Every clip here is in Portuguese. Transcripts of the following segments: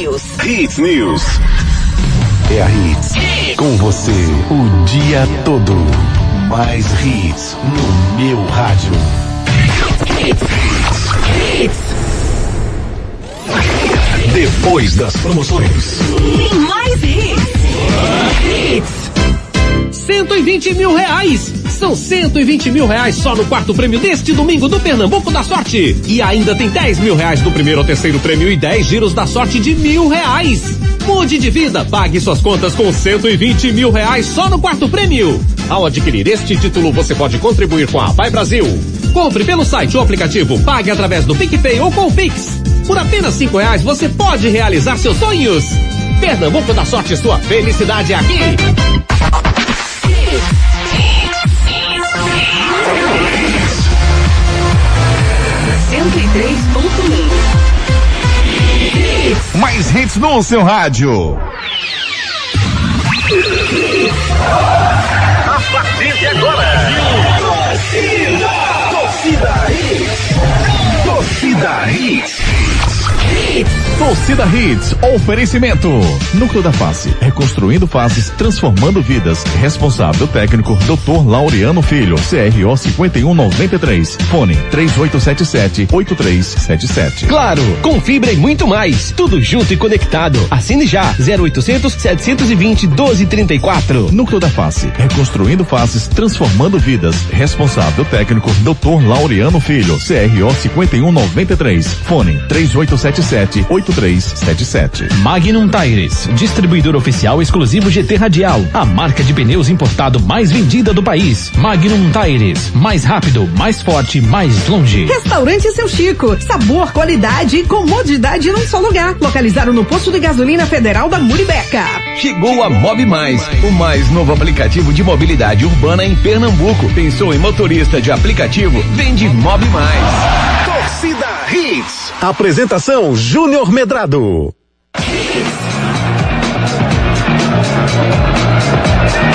Hits News. É a Hits. Com você o dia todo. Mais hits no meu rádio. Depois das promoções. Mais hits. Hits. 120 mil reais. São 120 mil reais só no quarto prêmio deste domingo do Pernambuco da Sorte. E ainda tem 10 mil reais do primeiro ao terceiro prêmio e 10 giros da sorte de mil reais. Mude de vida, pague suas contas com 120 mil reais só no quarto prêmio. Ao adquirir este título, você pode contribuir com a Pai Brasil. Compre pelo site ou aplicativo, pague através do PicPay ou com o Pix. Por apenas cinco reais, você pode realizar seus sonhos. Pernambuco da Sorte, sua felicidade é aqui. 93.1. Mais hits no seu rádio. A partir de agora. Torcida. Torcida Hits. Torcida Hits. Torcida Hits, oferecimento. Núcleo da Face, reconstruindo faces, transformando vidas. Responsável técnico, Dr. Laureano Filho, CRO 5193. Fone 3877-8377. Claro, com fibra e muito mais. Tudo junto e conectado. Assine já. 0800 720 1234. Núcleo da Face, reconstruindo faces, transformando vidas. Responsável técnico, Dr. Laureano Filho, CRO 5193. Fone 3877-8377. Magnum Tires, distribuidor oficial exclusivo GT Radial, a marca de pneus importado mais vendida do país. Magnum Tires, mais rápido, mais forte, mais longe. Restaurante Seu Chico, sabor, qualidade e comodidade num só lugar. Localizado no posto de gasolina federal da Muribeca. Chegou a Mob Mais, o mais novo aplicativo de mobilidade urbana em Pernambuco. Pensou em motorista de aplicativo? Vende Mob Mais. Apresentação Júnior Medrado.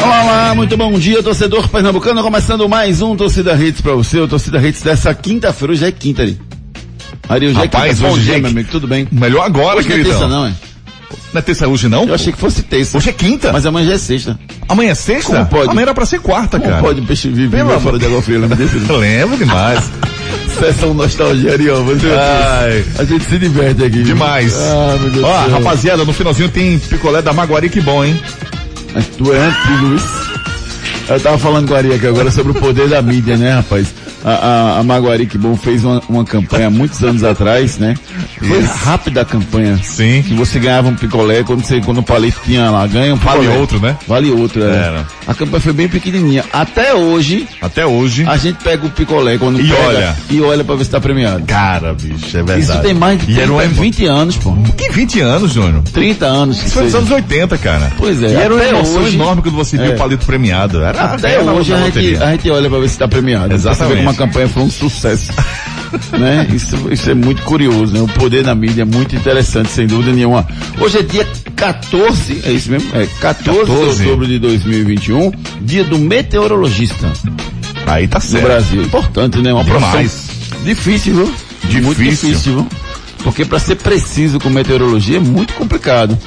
Olá, olá, muito bom dia, torcedor pernambucano. Começando mais um Torcida Hits pra você, o Torcida Hits dessa quinta-feira. Hoje é quinta ali. Ari, hoje Rapaz, é quinta. Bom hoje dia, é meu amigo, tudo bem? Melhor agora, Hoje não é queridão. terça não, é? Não é terça hoje não? Eu achei que fosse terça. Hoje é quinta. Mas amanhã já é sexta. Amanhã é sexta? Como pode? Amanhã era pra ser quarta, Como cara. pode um peixe viver fora de água fria? Lembra lembro demais. Sessão nostalgia, Ari, ó. Você Ai. A gente se diverte aqui. Demais. Ah, meu Deus Ó, céu. rapaziada, no finalzinho tem picolé da Maguari, que bom, hein? Mas tu é antigo isso. Eu tava falando com a Ari aqui agora sobre o poder da mídia, né, rapaz? A, a, a Maguari que bom fez uma, uma campanha muitos anos atrás, né? Foi Isso. rápida a campanha. Sim. Que você ganhava um picolé quando você, quando o palito tinha lá, ganha um Vale picolé. outro, né? Vale outro, é. Era. A campanha foi bem pequenininha. Até hoje, Até hoje. a gente pega o picolé quando E pega olha. e olha pra ver se tá premiado. Cara, bicho, é verdade. Isso tem mais de E 30, era um 20 anos, pô. Que 20 anos, Júnior? 30 anos. Isso foi nos anos 80, cara. Pois é, E era uma emoção hoje- enorme quando você viu É. o palito premiado. Era Até era hoje na a gente, a gente olha pra ver se tá premiado. Exatamente. A campanha foi um sucesso. né? Isso, isso é muito curioso, né? O poder da mídia é muito interessante, sem dúvida nenhuma. Hoje é dia 14, é isso mesmo? É 14, 14. de outubro de 2021, dia do meteorologista Aí tá no certo. Brasil. Importante, né? Uma Demais. profissão difícil, viu? Muito Difícil. difícil, viu? Porque para ser preciso com meteorologia é muito complicado.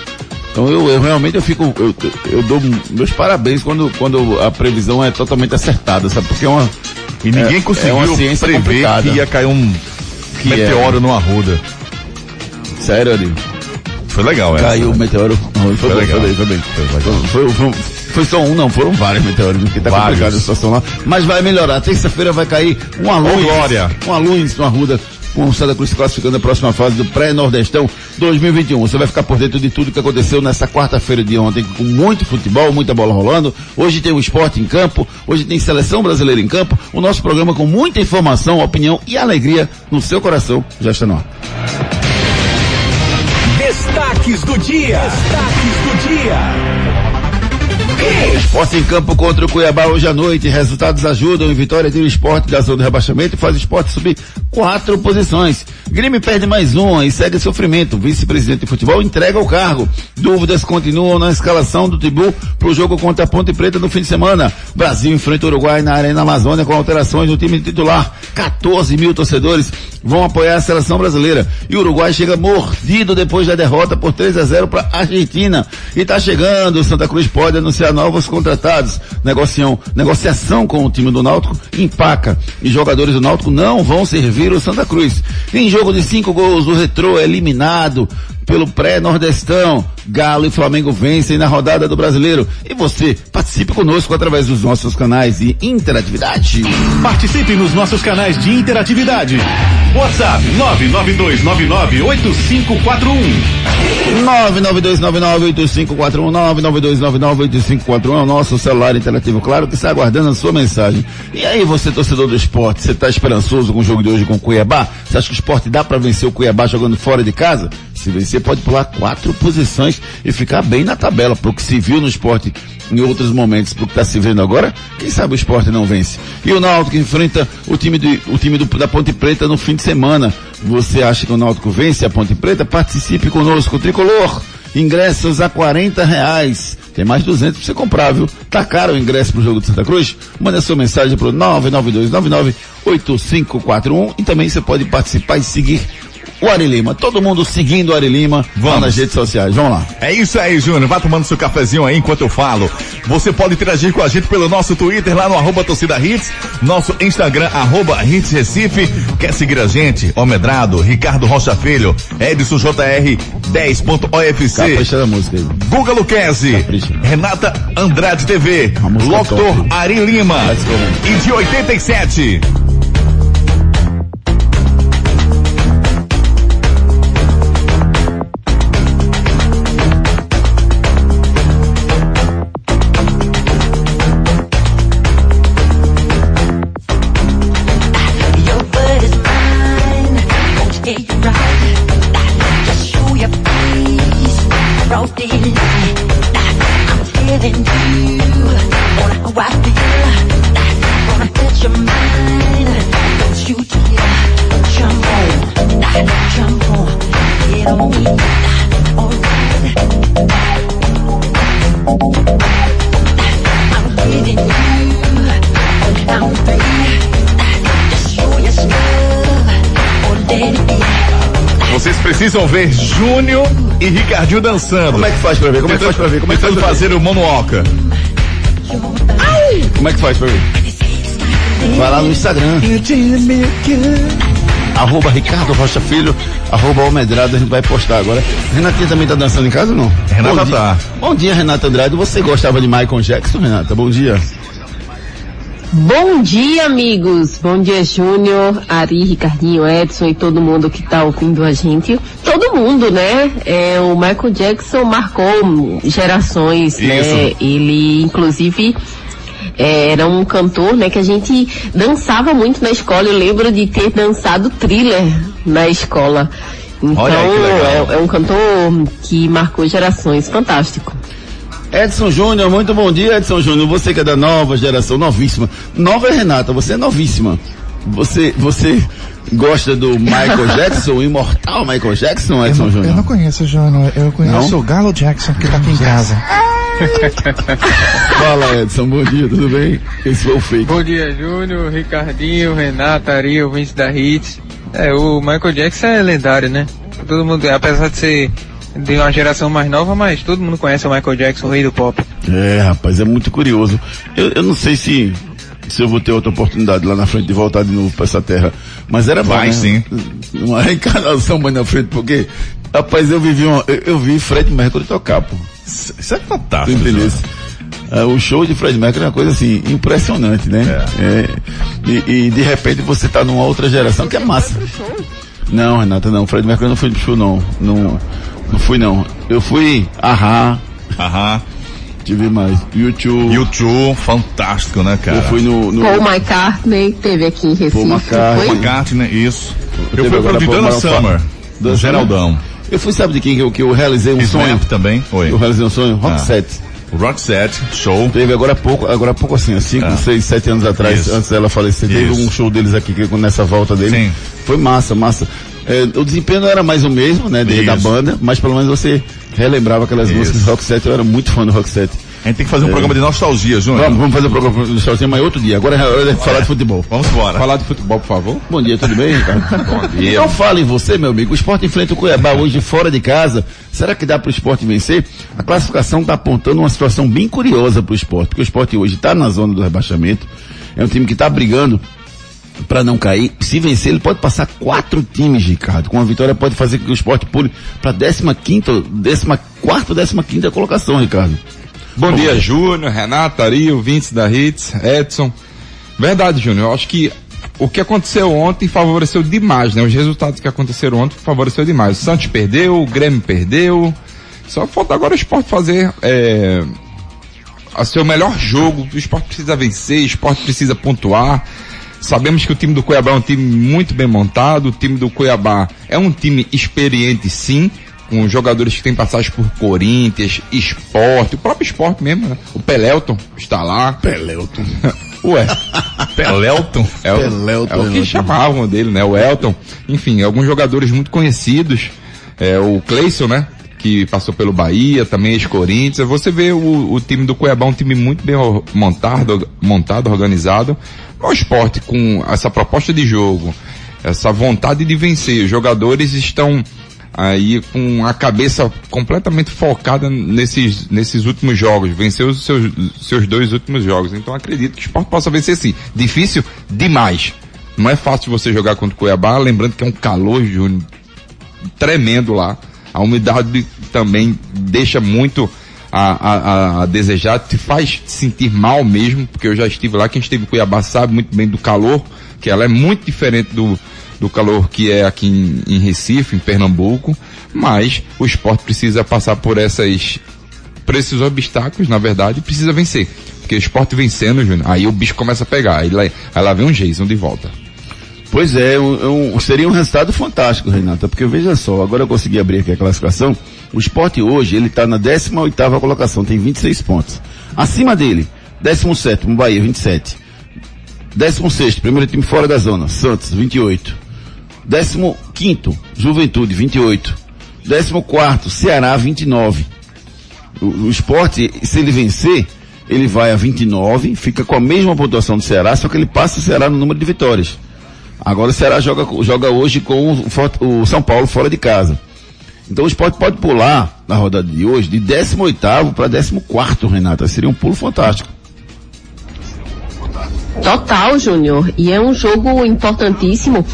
Então eu, eu realmente eu fico, eu, eu dou meus parabéns quando, quando a previsão é totalmente acertada, sabe? Porque é uma, E ninguém é- conseguiu é prever complicada. que ia cair um Que meteoro no Arruda. sério, Ari, Foi legal, essa. caiu o meteoro. Foi, Foi legal. foi bem, foi bem. Foi, foi, foi só um, não, foram vários meteoros, porque tá Vários. complicada a situação lá. Mas vai melhorar. Terça-feira vai cair uma luz. glória. Uma luz no Arruda. Com o Santa Cruz classificando na próxima fase do pré-nordestão 2021. Você vai ficar por dentro de tudo que aconteceu nessa quarta-feira de ontem, com muito futebol, muita bola rolando. Hoje tem o esporte em campo, hoje tem seleção brasileira em campo. O nosso programa com muita informação, opinião e alegria no seu coração já está no ar. Destaques do dia. Destaques do dia. Esporte em campo contra o Cuiabá hoje à noite. Resultados ajudam em vitória tira o esporte da zona de rebaixamento e faz o esporte subir quatro posições. Grêmio perde mais uma e segue sofrimento. Vice-presidente de futebol entrega o cargo. Dúvidas continuam na escalação do Tibu para o jogo contra a Ponte Preta no fim de semana. Brasil enfrenta o Uruguai na Arena Amazônia com alterações no time titular. 14 mil torcedores vão apoiar a seleção brasileira. E o Uruguai chega mordido depois da derrota por 3 a 0 para a Argentina. E está chegando, Santa Cruz pode anunciar novos contratados. Negociação, negociação com o time do Náutico empaca. E jogadores do Náutico não vão servir o Santa Cruz. Em jogo de cinco gols, o Retrô é eliminado pelo pré-nordestão. Galo e Flamengo vencem na rodada do Brasileiro. E você participe conosco através dos nossos canais de interatividade. Participe nos nossos canais de interatividade. WhatsApp 992998541. 992998541 é o nosso celular interativo, claro que está aguardando a sua mensagem. E aí você, torcedor do esporte, você está esperançoso com o jogo de hoje com o Cuiabá? Você acha que o esporte dá para vencer o Cuiabá jogando fora de casa? Se vencer, pode pular quatro posições e ficar bem na tabela, porque se viu no esporte em outros momentos, porque está se vendo agora, quem sabe o esporte não vence. E o Náutico enfrenta o time, de, o time do, da Ponte Preta no fim de semana. Você acha que o Náutico vence a Ponte Preta? Participe conosco, Tricolor. Ingressos a 40 reais. Tem mais 200 para você comprar, viu? Tá caro o ingresso pro jogo de Santa Cruz? Manda sua mensagem pro 992998541 e também você pode participar e seguir o Ari Lima. Todo mundo seguindo o Ari Lima lá nas redes sociais. Vamos lá. É isso aí, Júnior. Vá tomando seu cafezinho aí enquanto eu falo. Você pode interagir com a gente pelo nosso Twitter lá no arroba torcida hits, nosso Instagram arroba hits Recife. Quer seguir a gente? Omedrado, Ricardo Rocha Filho, Edson JR 10.ofc. Capricha da música aí. Guga Luquezzi. Renata Andrade TV, é Locutor. Ari Lima go. e de 87. Vocês precisam ver Júnior e Ricardinho dançando. Como é que faz pra ver? Como é que faz pra ver? Como é que faz pra ver? fazer o moonwalker. Como é que faz pra ver? Vai lá no Instagram. Arroba Ricardo Rocha Filho, arroba Almedrado, a gente vai postar agora. Renatinha também tá dançando em casa ou não? Renata Bom dia. tá. Bom dia, Renata Andrade. Você gostava de Michael Jackson, Renata? Bom dia. Bom dia, amigos. Bom dia, Júnior, Ari, Ricardinho, Edson e todo mundo que está ouvindo a gente. Todo mundo, né? É, o Michael Jackson marcou gerações, né? Isso. Ele, inclusive, é, era um cantor, né? Que a gente dançava muito na escola. Eu lembro de ter dançado thriller na escola. Então, Olha aí é, é um cantor que marcou gerações. Fantástico. Edson Júnior, muito bom dia, Edson Júnior. Você que é da nova geração, novíssima. Nova é Renata, você é novíssima. Você, você gosta do Michael Jackson, o imortal Michael Jackson, Edson Eu não Júnior? conheço o Júnior, eu conheço Não? o Galo Jackson que tá aqui em casa. Fala, Edson, bom dia, tudo bem? Esse foi o fake. Bom dia, Júnior, Ricardinho, Renata, Ari, ouvintes da Hits. É, o Michael Jackson é lendário, né? Todo mundo, apesar de ser de uma geração mais nova, mas todo mundo conhece o Michael Jackson, o rei do pop. É, rapaz, é muito curioso. Eu, eu não sei se, se eu vou ter outra oportunidade lá na frente de voltar de novo pra essa terra. Mas era bom, Vai né? sim. Uma reencarnação mais na frente, porque, rapaz, eu vivi uma, eu, eu vi Fred Mercury tocar, pô. Isso é fantástico. Júnior. Ah, o show de Fred Mercury é uma coisa assim, impressionante, né? É. E, e de repente você tá numa outra geração que é massa. Não, Renata, não. Fred Mercury não foi pro show, não. Não, não fui, não. Eu fui, ahá, Aham. tive mais. YouTube. YouTube, fantástico, né, cara? Eu fui no, no Paul McCartney teve aqui em Recife. Paul McCartney. foi? McCartney, isso. Eu Teve fui pro de Paul McCartney. Summer, do Geraldão. Eu fui, sabe de quem que eu, que eu realizei um sonho? Snap também, oi. Eu realizei um sonho? Rock Ah. set. O Roxette, show. Teve agora há pouco, agora há pouco assim, há 5, Ah. 6, 7 anos atrás, Isso. antes dela falecer, teve Isso. um show deles aqui que, nessa volta dele. Sim. Foi massa, massa. É, o desempenho não era mais o mesmo, né, de- da banda, mas pelo menos você relembrava aquelas Isso. músicas do Rock 7, eu era muito fã do Rock 7. A gente tem que fazer um programa de nostalgia, Júnior. Vamos, vamos fazer o programa do Sozinho, mas outro dia. Agora é hora de falar de futebol. Vamos embora. Falar de futebol, por favor. Bom dia, tudo bem, Ricardo? Bom dia. Então fala em você, meu amigo. O esporte enfrenta o Cuiabá hoje fora de casa. Será que dá para o esporte vencer? A classificação está apontando uma situação bem curiosa para o esporte, porque o esporte hoje está na zona do rebaixamento. É um time que está brigando para não cair. Se vencer, ele pode passar quatro times, Ricardo. Com a vitória pode fazer com que o esporte pule para 15 quinta, 14 ou 15 quinta colocação, Ricardo. Bom dia, Júnior, Renato, Ari, ouvintes da Hits, Edson. Verdade, Júnior. Eu acho que o que aconteceu ontem favoreceu demais, né? Os resultados que aconteceram ontem favoreceu demais. O Santos perdeu, o Grêmio perdeu. Só falta agora o esporte fazer é, a seu melhor jogo. O esporte precisa vencer, o esporte precisa pontuar. Sabemos que o time do Cuiabá é um time muito bem montado. O time do Cuiabá é um time experiente, sim, com jogadores que têm passagem por Corinthians, Esporte, o próprio Esporte mesmo, né? O Pelelton está lá. Pelelton. Ué. Pelelton? É o, Pelelton, é o que chamavam dele, né? O Elton. Enfim, alguns jogadores muito conhecidos. É, o Cleison, né? Que passou pelo Bahia, também ex-Corinthians. Você vê o, o time do Cuiabá, um time muito bem montado, montado, organizado. O esporte com essa proposta de jogo, essa vontade de vencer. Os jogadores estão aí com a cabeça completamente focada nesses, nesses últimos jogos, venceu os seus, seus dois últimos jogos. Então acredito que o esporte possa vencer sim. Difícil demais. Não é fácil você jogar contra o Cuiabá, lembrando que é um calor, Júnior, tremendo lá. A umidade também deixa muito a, a, a- desejar, te faz sentir mal mesmo, porque eu já estive lá, quem esteve em Cuiabá sabe muito bem do calor, que ela é muito diferente do, do calor que é aqui em, em Recife, em Pernambuco, mas o esporte precisa passar por essas, por esses obstáculos, na verdade, precisa vencer. Porque o esporte vencendo, Júnior, aí o bicho começa a pegar, aí lá, aí lá vem um Jason de volta. Pois é, um- um- seria um resultado fantástico, Renata, porque veja só, agora eu consegui abrir aqui a classificação. O esporte hoje, ele está na 18ª colocação, tem 26 pontos. Acima dele, 17º, Bahia, 27. 16º, primeiro time fora da zona, Santos, 28. 15º, Juventude, 28. 14º, Ceará, 29. O, o esporte, se ele vencer, ele vai a 29, fica com a mesma pontuação do Ceará, só que ele passa o Ceará no número de vitórias. Agora o Ceará joga, joga hoje com o, o São Paulo fora de casa. Então o esporte pode pular na rodada de hoje de 18 para 14, Renata. Seria um pulo fantástico. Total, Júnior. E é um jogo importantíssimo,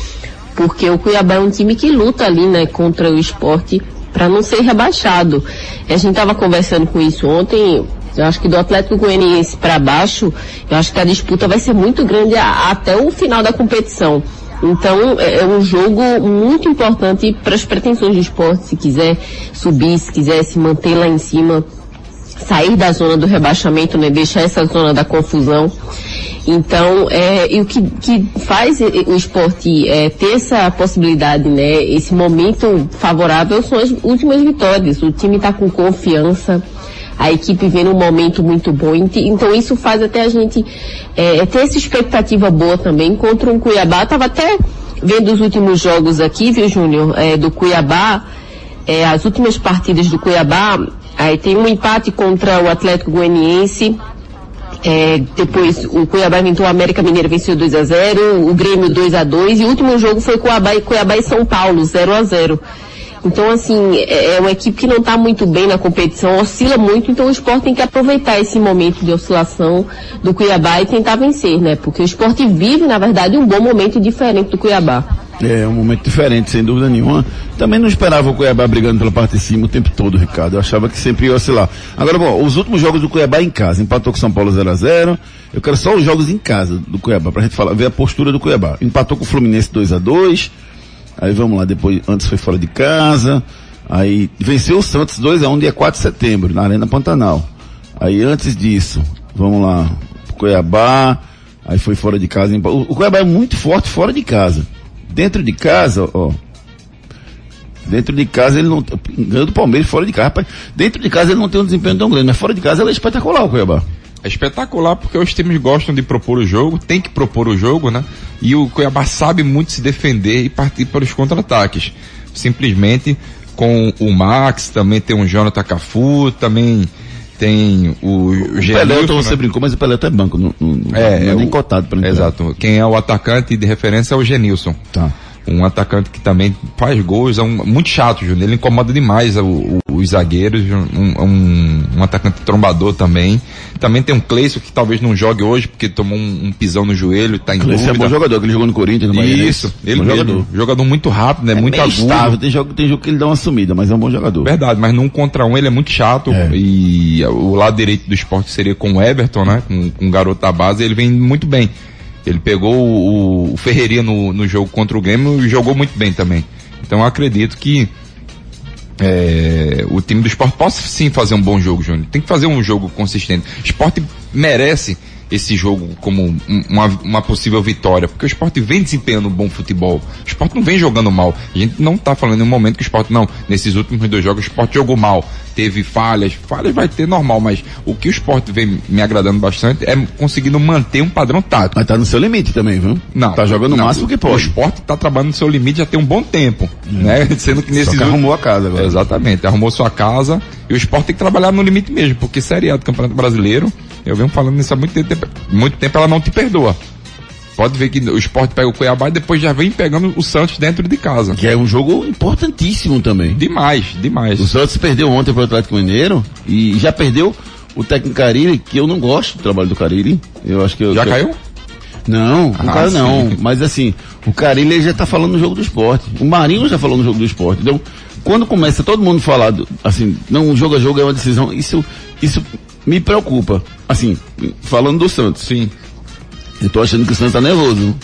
porque o Cuiabá é um time que luta ali, né, contra o esporte para não ser rebaixado. A gente estava conversando com isso ontem. Eu acho que do Atlético Goianiense para baixo, eu acho que a disputa vai ser muito grande até o final da competição. Então é é um jogo muito importante para as pretensões do esporte, se quiser subir, se quiser se manter lá em cima sair da zona do rebaixamento, né, deixar essa zona da confusão. Então, é, e o que, que faz o esporte é, ter essa possibilidade, né, esse momento favorável são as últimas vitórias. O time está com confiança, a equipe vem num momento muito bom. Ent- Então isso faz até a gente é, ter essa expectativa boa também contra um Cuiabá. Tava até vendo os últimos jogos aqui, viu, Júnior, é, do Cuiabá é, as últimas partidas do Cuiabá, aí tem um empate contra o Atlético Goianiense, é, depois o Cuiabá inventou o América Mineira venceu 2 a 0 o Grêmio 2 a 2 e o último jogo foi Cuiabá e, Cuiabá e São Paulo, 0 a 0 Então, assim, é é uma equipe que não está muito bem na competição, oscila muito, então o esporte tem que aproveitar esse momento de oscilação do Cuiabá e tentar vencer, né? Porque o esporte vive, na verdade, um bom momento diferente do Cuiabá. É um momento diferente, sem dúvida nenhuma. Também não esperava o Cuiabá brigando pela parte de cima o tempo todo, Ricardo. Eu achava que sempre ia oscilar. Agora, bom, os últimos jogos do Cuiabá em casa. Empatou com São Paulo 0x0. Eu quero só os jogos em casa do Cuiabá, pra gente falar, ver a postura do Cuiabá. Empatou com o Fluminense 2x2. Aí vamos lá, depois, antes foi fora de casa. Aí venceu o Santos 2x1 dia 4 de setembro, na Arena Pantanal. Aí antes disso, vamos lá, Cuiabá, aí foi fora de casa. o Cuiabá é muito forte fora de casa. Dentro de casa, ó, Dentro de casa ele não. Ganhou do Palmeiras fora de casa. Rapaz, dentro de casa ele não tem um desempenho tão grande, mas fora de casa ele é espetacular o Cuiabá. É espetacular porque os times gostam de propor o jogo, tem que propor o jogo, né? E o Cuiabá sabe muito se defender e partir para os contra-ataques. Simplesmente com o Max, também tem o Jonathan Cafu, também tem o, o Pelé, Genilson, você né? brincou, mas o Pelé é banco, não, não, É, é é nem o- cotado para Exato. Quem é o atacante de referência é o Genilson. Tá. Um atacante que também faz gols, é um, muito chato, Júnior. Ele incomoda demais o- o- os zagueiros, um, um- um atacante trombador também. Também tem um Cleison que talvez não jogue hoje porque tomou um, um pisão no joelho, tá em Esse é bom jogador, que ele jogou no Corinthians, no Bahia. Isso, ele bom mesmo. jogador. Jogador. muito rápido, né? É muito agudo. estável, tem jogo, tem jogo que ele dá uma sumida, mas é um bom jogador. Verdade, mas num contra um ele é muito chato. E o lado direito do esporte seria com o Everton, né? Com, com o garoto da base, ele vem muito bem. Ele pegou o, o Ferreirinha no, no jogo contra o Grêmio e jogou muito bem também. Então eu acredito que é, o time do esporte possa sim fazer um bom jogo, Júnior. Tem que fazer um jogo consistente. O esporte merece esse jogo como um- uma, uma possível vitória, porque o esporte vem desempenhando um bom futebol. O esporte não vem jogando mal. A gente não está falando em um momento que o esporte não. Nesses últimos dois jogos o esporte jogou mal. Teve falhas. Falhas vai ter normal, mas o que o esporte vem me agradando bastante é conseguindo manter um padrão tático. Mas tá no seu limite também, viu? Não. Tá jogando o não, máximo que O pode. esporte está trabalhando no seu limite já tem um bom tempo, né? Sendo que nesses que arrumou a casa agora. Exatamente, arrumou sua casa e o esporte tem que trabalhar no limite mesmo, porque Série A do Campeonato Brasileiro, eu venho falando nisso há muito tempo, muito tempo ela não te perdoa. Pode ver que o esporte pega o Cuiabá e depois já vem pegando o Santos dentro de casa. Que é um jogo importantíssimo também. Demais, demais. O Santos perdeu ontem pro Atlético Mineiro e já perdeu o técnico Carille, que eu não gosto do trabalho do Carille. Eu acho que eu, Já que eu- caiu? Não, o Ah, cara não. sim. Mas assim, o Carilli já tá falando no jogo do esporte. O Marinho já falou no jogo do esporte. Então, quando começa todo mundo falar, do- assim, não, jogo a jogo é uma decisão, isso, isso me preocupa. Assim, falando do Santos. Sim. Eu tô achando que o Santos tá nervoso.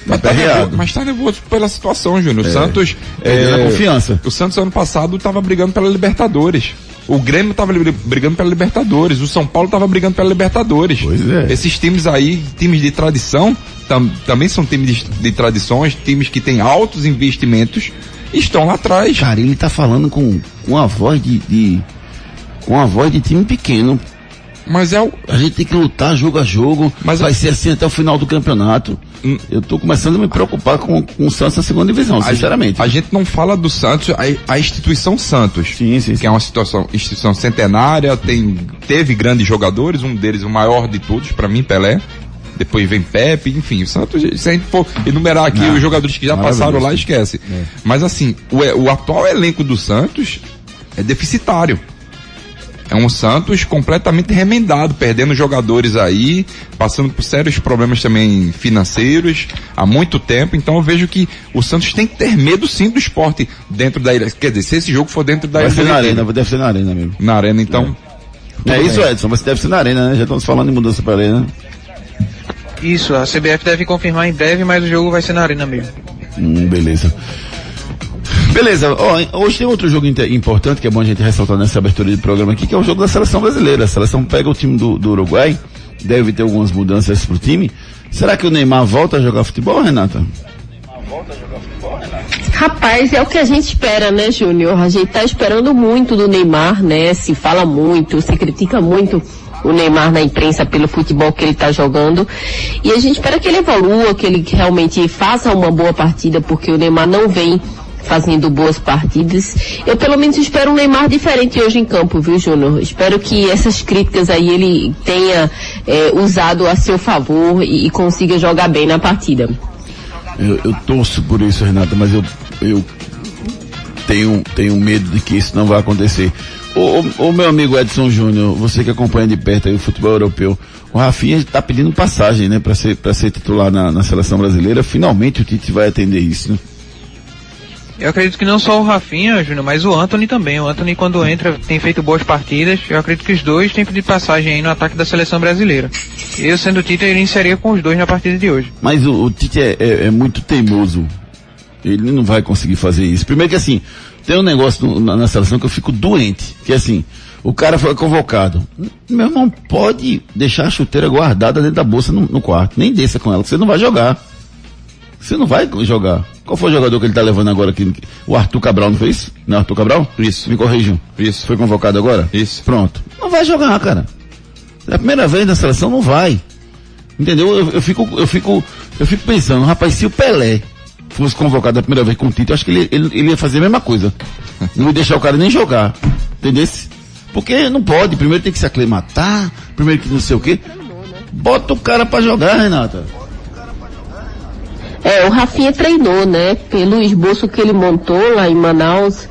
Tá Mas tá, nervoso, mas tá nervoso pela situação, Júnior. O É. Santos. Perdendo a confiança. O Santos ano passado tava brigando pela Libertadores. O Grêmio tava li- brigando pela Libertadores. O São Paulo tava brigando pela Libertadores. Pois é. Esses times aí, times de tradição, tam- também são times de, de tradições, times que têm altos investimentos, estão lá atrás. Cara, ele tá falando com, com a voz de, de- com a voz de time pequeno. Mas é o. A gente tem que lutar jogo a jogo. Mas vai a- ser assim até o final do campeonato. Hum. Eu tô começando a me preocupar com, com o Santos na segunda divisão, A- sinceramente. A, gente não fala do Santos, a, a instituição Santos. Sim, sim, Que é uma situação, instituição centenária, tem, teve grandes jogadores, um deles o maior de todos, para mim, Pelé. Depois vem Pepe, enfim, o Santos, se a gente for enumerar aqui Não, os jogadores que já passaram lá, esquece. Mas assim, o, o atual elenco do Santos é deficitário. É um Santos completamente remendado, perdendo jogadores aí, passando por sérios problemas também financeiros há muito tempo. Então eu vejo que o Santos tem que ter medo sim do esporte dentro da ilha. Quer dizer, se esse jogo for dentro da Vai ilha. ser na Olímpica. arena, deve ser na arena mesmo. Na arena, então. É, tudo isso. Edson, mas deve ser na arena, né? Já estamos falando em mudança para arena. Isso, a CBF deve confirmar em breve, mas o jogo vai ser na arena mesmo. Hum, beleza. Beleza, hoje tem outro jogo importante que é bom a gente ressaltar nessa abertura de programa aqui, que é o jogo da seleção brasileira. A seleção pega o time do, do Uruguai, deve ter algumas mudanças pro time. Será que o Neymar volta a jogar futebol, Renata? Rapaz, é o que a gente espera, né, Júnior? A gente tá esperando muito do Neymar, né? Se fala muito, se critica muito o Neymar na imprensa pelo futebol que ele tá jogando. E a gente espera que ele evolua, que ele realmente faça uma boa partida, porque o Neymar não vem fazendo boas partidas. Eu pelo menos espero um Neymar diferente hoje em campo, viu, Júnior? Espero que essas críticas aí ele tenha eh, usado a seu favor e, e consiga jogar bem na partida. Eu, eu torço por isso, Renata, mas eu, eu tenho, tenho medo de que isso não vai acontecer. Ô, meu amigo Edson Júnior, você que acompanha de perto aí o futebol europeu, o Rafinha está pedindo passagem, né, para ser, ser titular na, na seleção brasileira. Finalmente o Tite vai atender isso, né? Eu acredito que não só o Rafinha, Júnior, mas o Anthony também. O Anthony, quando entra, tem feito boas partidas. Eu acredito que os dois têm pedido passagem aí no ataque da seleção brasileira. Eu, sendo o Tite, eu iniciaria com os dois na partida de hoje. Mas o, o Tite é, é- é muito teimoso. Ele não vai conseguir fazer isso. Primeiro que assim, tem um negócio na, na seleção que eu fico doente, que é assim, o cara foi convocado. Meu irmão, pode deixar a chuteira guardada dentro da bolsa no, no quarto. Nem desça com ela, que você não vai jogar. Você não vai jogar. Qual foi o jogador que ele tá levando agora aqui? O Arthur Cabral, não foi isso? Não é Arthur Cabral? Isso. Me corrijam. Isso. Foi convocado agora? Isso. Pronto. Não vai jogar, cara. É a primeira vez na seleção, não vai. Entendeu? Eu, eu fico, eu fico, eu fico pensando, rapaz, se o Pelé fosse convocado a primeira vez com o Tite, eu acho que ele, ele, ele ia fazer a mesma coisa. Não ia deixar o cara nem jogar. Entendeu? Porque não pode, primeiro tem que se aclimatar, primeiro que não sei o quê. Bota o cara pra jogar, Renata. É, o Rafinha treinou, né? Pelo esboço que ele montou lá em Manaus,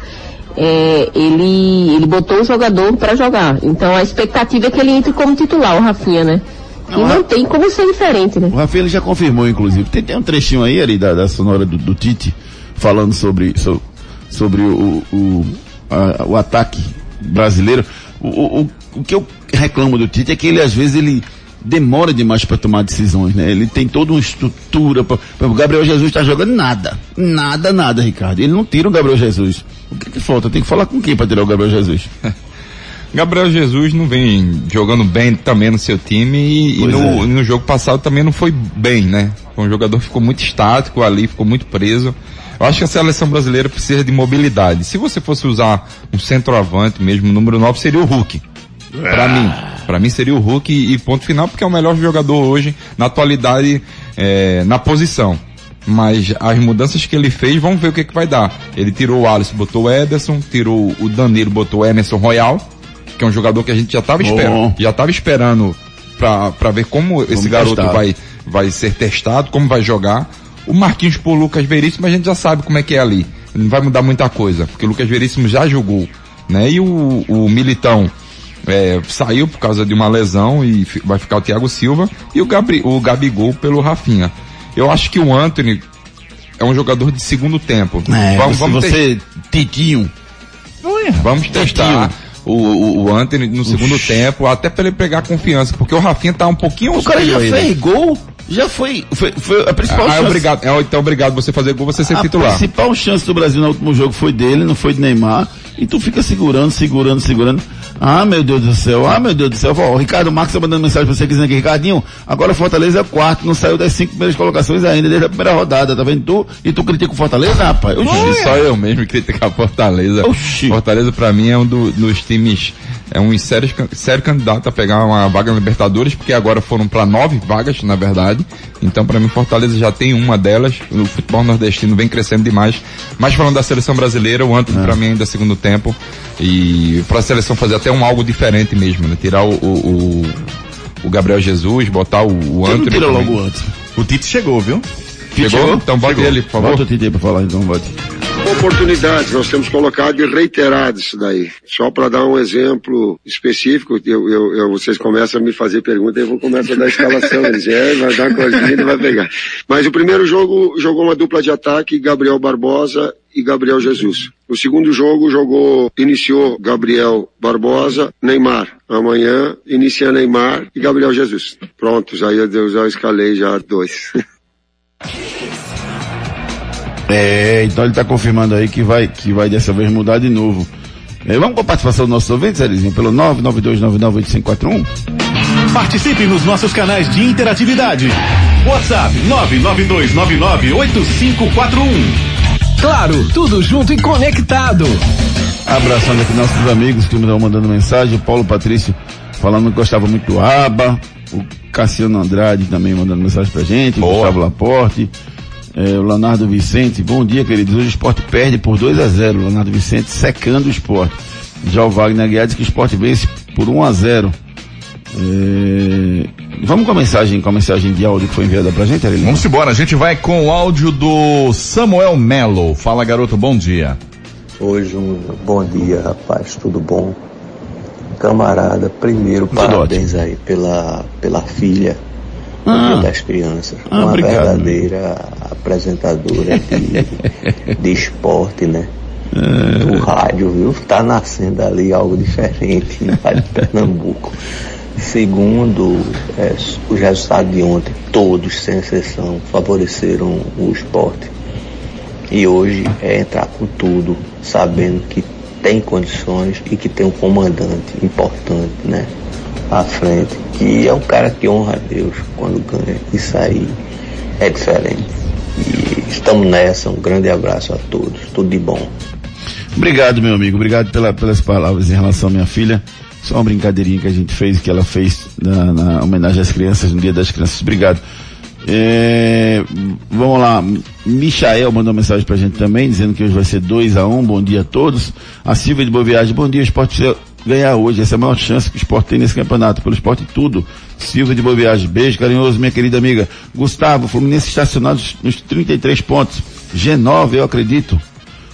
é, ele, ele botou o jogador para jogar. Então a expectativa é que ele entre como titular, o Rafinha, né? E Não, não a- tem como ser diferente, né? O Rafinha ele já confirmou, inclusive. Tem, tem um trechinho aí, ali da, da sonora do, do Tite, falando sobre, so- sobre o, o, a- o ataque brasileiro. O, o- o que eu reclamo do Tite é que ele, às vezes, ele demora demais para tomar decisões, né? Ele tem toda uma estrutura. Pra, pra- o Gabriel Jesus tá jogando nada. Nada, nada, Ricardo. Ele não tira o Gabriel Jesus. O que que falta? Tem que falar com quem para tirar o Gabriel Jesus? Gabriel Jesus não vem jogando bem também no seu time e, e no, é. no jogo passado também não foi bem, né? Um jogador ficou muito estático ali, ficou muito preso. Eu acho que a seleção brasileira precisa de mobilidade. Se você fosse usar um centroavante mesmo, número 9, seria o Hulk. Pra mim. Pra mim seria o Hulk e, ponto final, porque é o melhor jogador hoje, na atualidade, é, na posição. Mas as mudanças que ele fez, vamos ver o que, que vai dar. Ele tirou o Alisson, botou o Ederson, tirou o Danilo, botou o Emerson Royal, que é um jogador que a gente já estava esperando, já estava esperando pra, pra ver como esse Vamos garoto testar. vai, vai ser testado, como vai jogar. O Marquinhos por Lucas Veríssimo, a gente já sabe como é que é ali. Não vai mudar muita coisa, porque o Lucas Veríssimo já jogou, né? E o, o Militão é, saiu por causa de uma lesão e vai ficar o Thiago Silva e o, Gabri, o Gabigol pelo Rafinha. Eu acho que o Anthony é um jogador de segundo tempo. É, vamos, você, vamos, você Titinho. Vamos testar o, o, o Anthony no segundo tempo, até para ele pegar confiança, porque o Rafinha tá um pouquinho O cara já a fez gol, já foi, foi, foi a principal Ah, é chance. obrigado, é, então obrigado você fazer gol, você ser a titular. principal chance do Brasil no último jogo foi dele, não foi de Neymar. E tu fica segurando, segurando, segurando. Ah, meu Deus do céu, ah, meu Deus do céu. Ó, o Ricardo Marques tá mandando mensagem pra você dizendo aqui, Ricardinho, agora o Fortaleza é o quarto, não saiu das cinco primeiras colocações ainda, desde a primeira rodada, tá vendo? Tu, e tu critica o Fortaleza, rapaz? Oxi. Só eu mesmo criticar Fortaleza. Oxi. Fortaleza pra mim é um do- dos times, é um sério, sério candidato a pegar uma vaga na Libertadores, porque agora foram pra nove vagas, na verdade. Então pra mim Fortaleza já tem uma delas. O futebol nordestino vem crescendo demais. Mas falando da seleção brasileira, o Antônio pra mim ainda é segundo tempo. E pra seleção fazer até um algo diferente mesmo, né? Tirar o, o, o, o Gabriel Jesus, botar o, o não Antônio. tira também. logo antes? O Tite chegou, viu? Chegou? Então bota Chegou. ele, por favor. Bota o Tite aí pra falar então, bote. Oportunidades, nós temos colocado e reiterado isso daí. Só para dar um exemplo específico, eu, eu, eu- vocês começam a me fazer pergunta e eu vou começar a dar a escalação. Eles, é, vai dar coisinha e vai pegar. Mas o primeiro jogo jogou uma dupla de ataque, Gabriel Barbosa e Gabriel Jesus. O segundo jogo jogou, iniciou Gabriel Barbosa, Neymar. Amanhã inicia Neymar e Gabriel Jesus. Pronto, já, ia, eu já escalei já dois. É, então ele tá confirmando aí que vai, que vai dessa vez mudar de novo. É, vamos com a participação dos nossos ouvintes, Elizinho, pelo 992998541. Participe nos nossos canais de interatividade. WhatsApp 992998541. Claro, tudo junto e conectado. Abraçando aqui nossos amigos que me estão mandando mensagem. O Paulo Patrício falando que gostava muito do ABA. O Cassiano Andrade também mandando mensagem pra gente. O Gustavo Laporte. É, o Leonardo Vicente. Bom dia, queridos. Hoje o esporte perde por 2 a 0 O Leonardo Vicente secando o esporte. Já o Wagner Aguiar diz que o esporte vence por 1 a 0 É, Vamos com a mensagem, com a mensagem de áudio que foi enviada pra gente, Arilene? Vamos embora, a gente vai com o áudio do Samuel Melo. Fala, garoto, bom dia. Oi, Júnior. Bom dia, rapaz. Tudo bom? Camarada, primeiro, Tudo parabéns aí pela, pela filha Ah. Dia das Crianças. Ah, Uma obrigado. verdadeira apresentadora de, de esporte, né? É. Do rádio, viu? Tá nascendo ali algo diferente lá de Pernambuco. Segundo, é, os resultados de ontem, todos, sem exceção, favoreceram o esporte. E hoje é entrar com tudo, sabendo que tem condições e que tem um comandante importante, né? À frente, que é um cara que honra a Deus quando ganha. Isso aí é diferente. E estamos nessa. Um grande abraço a todos. Tudo de bom. Obrigado, meu amigo. Obrigado pela- pelas palavras em relação à minha filha. Só uma brincadeirinha que a gente fez, que ela fez na, na homenagem às crianças, no Dia das Crianças. Obrigado. É, vamos lá. Michael mandou uma mensagem pra gente também, dizendo que hoje vai ser 2 a 1 um. Bom dia a todos. A Silvia de Boa Viagem. Bom dia, esporte ganhar hoje. Essa é a maior chance que o esporte tem nesse campeonato. Pelo esporte tudo. Silvia de Boa. Beijo carinhoso, minha querida amiga. Gustavo, Fluminense estacionado nos 33 pontos. G9, eu acredito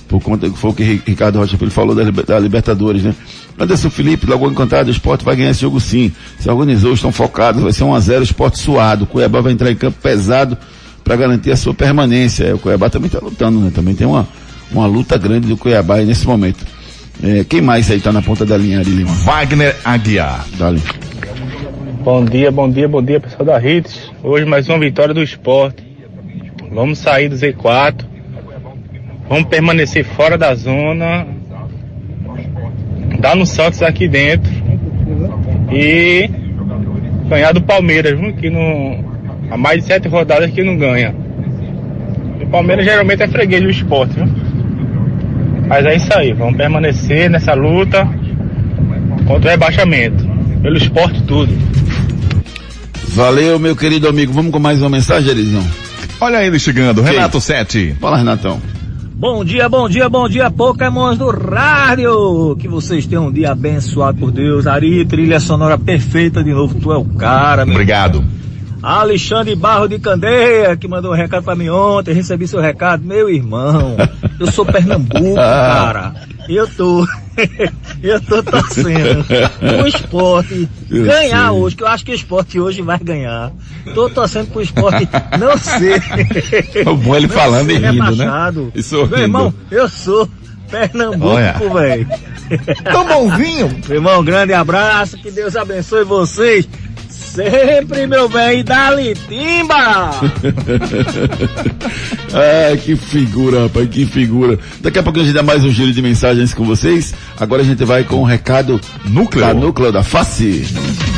por conta que foi o que Ri- Ricardo Rocha Filho falou da, da Libertadores, né? Anderson Felipe, Lagoa Encantada, o esporte vai ganhar esse jogo sim. Se organizou, estão focados, vai ser 1 a 0 esporte suado. Cuiabá vai entrar em campo pesado para garantir a sua permanência. É, o Cuiabá também está lutando, né? Também tem uma, uma luta grande do Cuiabá nesse momento. É, quem mais aí tá na ponta da linha, Ari Lima? Wagner Aguiar. Dali. Bom dia, bom dia, bom dia, pessoal da Hits. Hoje mais uma vitória do esporte. Vamos sair do Z4. Vamos permanecer fora da zona. Dar no Santos aqui dentro. E ganhar do Palmeiras, viu? que não, há mais de sete rodadas que não ganha. E o Palmeiras geralmente é freguês do esporte, viu? Mas é isso aí, vamos permanecer nessa luta contra o rebaixamento. Pelo esporte tudo. Valeu, meu querido amigo. Vamos com mais uma mensagem, Elisão? Olha ele chegando, Renato Sete. Fala, Renatão. Bom dia, bom dia, bom dia, Pokémons do rádio! Que vocês tenham um dia abençoado por Deus. Ari, trilha sonora perfeita de novo, tu é o cara, meu. Obrigado. Alexandre Barro de Candeia, que mandou um recado pra mim ontem, recebi seu recado. Meu irmão, eu sou Pernambuco, cara. Eu tô, eu tô torcendo o esporte ganhar hoje, que eu acho que o esporte hoje vai ganhar. Tô torcendo pro esporte não ser. O bom é ele falando e rindo, né? E sorrindo. Meu irmão, eu sou Pernambuco, velho. Tão bonzinho. Meu irmão, grande abraço, que Deus abençoe vocês. Sempre, meu bem, e dá-lhe timba! ah, que figura, rapaz, que figura. Daqui a pouco a gente dá mais um giro de mensagens com vocês. Agora a gente vai com o recado núcleo da núcleo da face.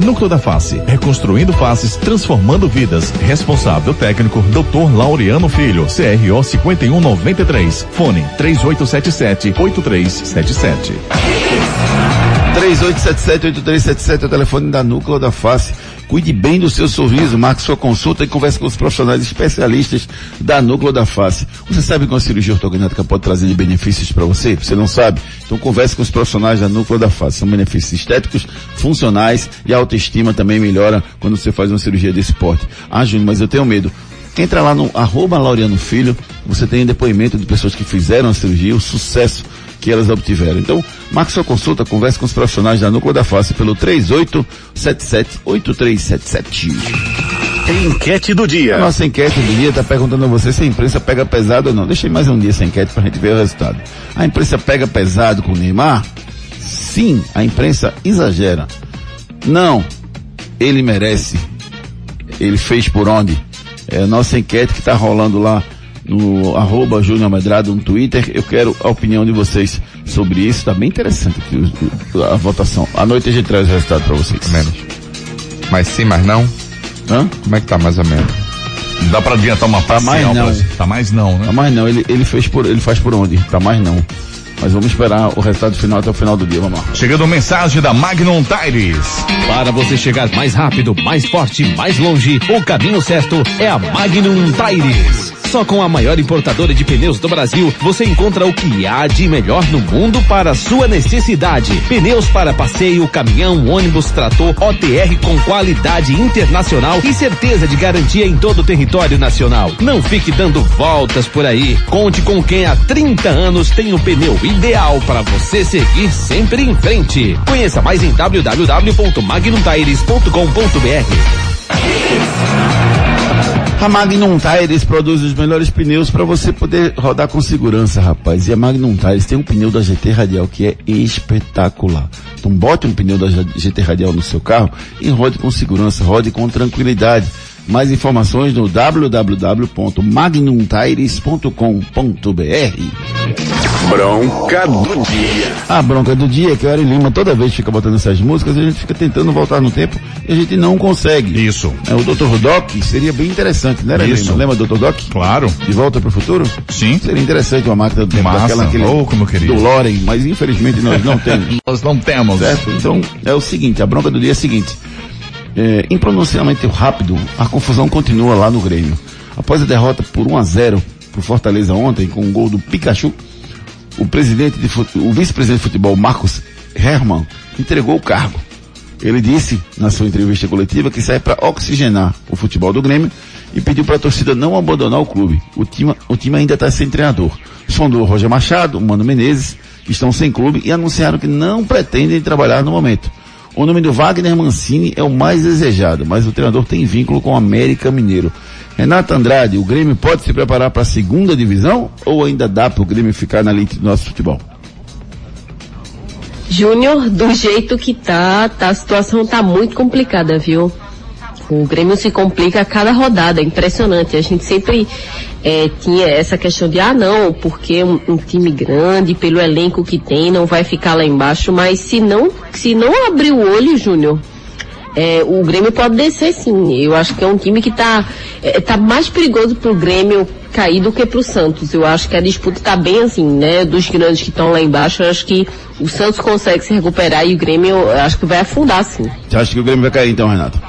Núcleo da Face, reconstruindo faces, transformando vidas. Responsável técnico, Dr. Laureano Filho, CRO 5193. Fone 3877 8377. 3877-8377 é o telefone da Núcleo da Face. Cuide bem do seu sorriso, marque sua consulta e converse com os profissionais especialistas da Núcleo da Face. Você sabe que uma cirurgia ortognática pode trazer benefícios para você? Você não sabe? Então converse com os profissionais da Núcleo da Face. São benefícios estéticos, funcionais e a autoestima também melhora quando você faz uma cirurgia desse porte. Ah, Júnior, mas eu tenho medo. Entra lá no arroba Laureano Filho, você tem depoimento de pessoas que fizeram a cirurgia, o sucesso que elas obtiveram. Então, marque sua consulta, converse com os profissionais da Núcleo da Face pelo 3877-8377. Enquete do dia. A nossa enquete do dia está perguntando a você se a imprensa pega pesado ou não. Deixa aí mais um dia essa enquete para a gente ver o resultado. A imprensa pega pesado com o Neymar? Sim, a imprensa exagera. Não, ele merece. Ele fez por onde? É a nossa enquete que está rolando lá no arroba Júnior Medrado no Twitter. Eu quero a opinião de vocês sobre isso. Está bem interessante a votação. À noite a gente traz o resultado para vocês. Menos. Mas sim, mas não? Hã? Como é que tá mais ou menos? Dá pra adiantar uma Tá mais não. Tá mais não, né? Tá mais não. Ele, ele fez por, ele faz por onde? Tá mais não. Mas vamos esperar o resultado final até o final do dia. Vamos lá. Chegando mensagem da Magnum Tires. Para você chegar mais rápido, mais forte, mais longe, o caminho certo é a Magnum Tires. Só com a maior importadora de pneus do Brasil, você encontra o que há de melhor no mundo para sua necessidade. Pneus para passeio, caminhão, ônibus, trator, OTR com qualidade internacional e certeza de garantia em todo o território nacional. Não fique dando voltas por aí. Conte com quem há 30 anos tem o pneu ideal para você seguir sempre em frente. Conheça mais em www.magnumtires.com.br. A Magnum Tires produz os melhores pneus para você poder rodar com segurança, rapaz. E a Magnum Tires tem um pneu da GT Radial que é espetacular. Então bote um pneu da GT Radial no seu carro e rode com segurança, rode com tranquilidade. Mais informações no www.magnumtires.com.br. Bronca do dia. A bronca do dia é que o Ari Lima toda vez fica botando essas músicas e a gente fica tentando voltar no tempo e a gente não consegue. Isso. É, o Dr. Doc seria bem interessante, né, Ari Isso. Lima? Lembra do Dr. Doc? Claro. De volta para o futuro? Sim. Seria interessante uma máquina do tempo Massa. daquela aquele, Oh, como eu queria. do Loren, mas infelizmente nós não temos. Nós não temos. Certo? Então, é o seguinte, a bronca do dia é a seguinte. É, em pronunciamento rápido, a confusão continua lá no Grêmio. Após a derrota por 1 a 0 pro Fortaleza ontem, com um gol do Pikachu, o presidente de o vice-presidente de futebol, Marcos Herman, entregou o cargo. Ele disse, na sua entrevista coletiva, que sai para oxigenar o futebol do Grêmio e pediu para a torcida não abandonar o clube. O time, o time ainda está sem treinador. Sondou Roger Machado, Mano Menezes, que estão sem clube e anunciaram que não pretendem trabalhar no momento. O nome do Wagner Mancini é o mais desejado, mas o treinador tem vínculo com o América Mineiro. Renato Andrade, o Grêmio pode se preparar para a segunda divisão ou ainda dá para o Grêmio ficar na elite do nosso futebol? Júnior, do jeito que tá, tá, a situação tá muito complicada, viu? O Grêmio se complica a cada rodada, é impressionante. A gente sempre eh, tinha essa questão de, ah não, porque um, um time grande, pelo elenco que tem, não vai ficar lá embaixo, mas se não, se não abrir o olho, Júnior, eh, o Grêmio pode descer sim. Eu acho que é um time que tá, eh, tá mais perigoso pro Grêmio cair do que pro Santos. Eu acho que a disputa tá bem assim, né? Dos grandes que estão lá embaixo, eu acho que o Santos consegue se recuperar e o Grêmio, eu acho que vai afundar sim. Você acha que o Grêmio vai cair então, Renato?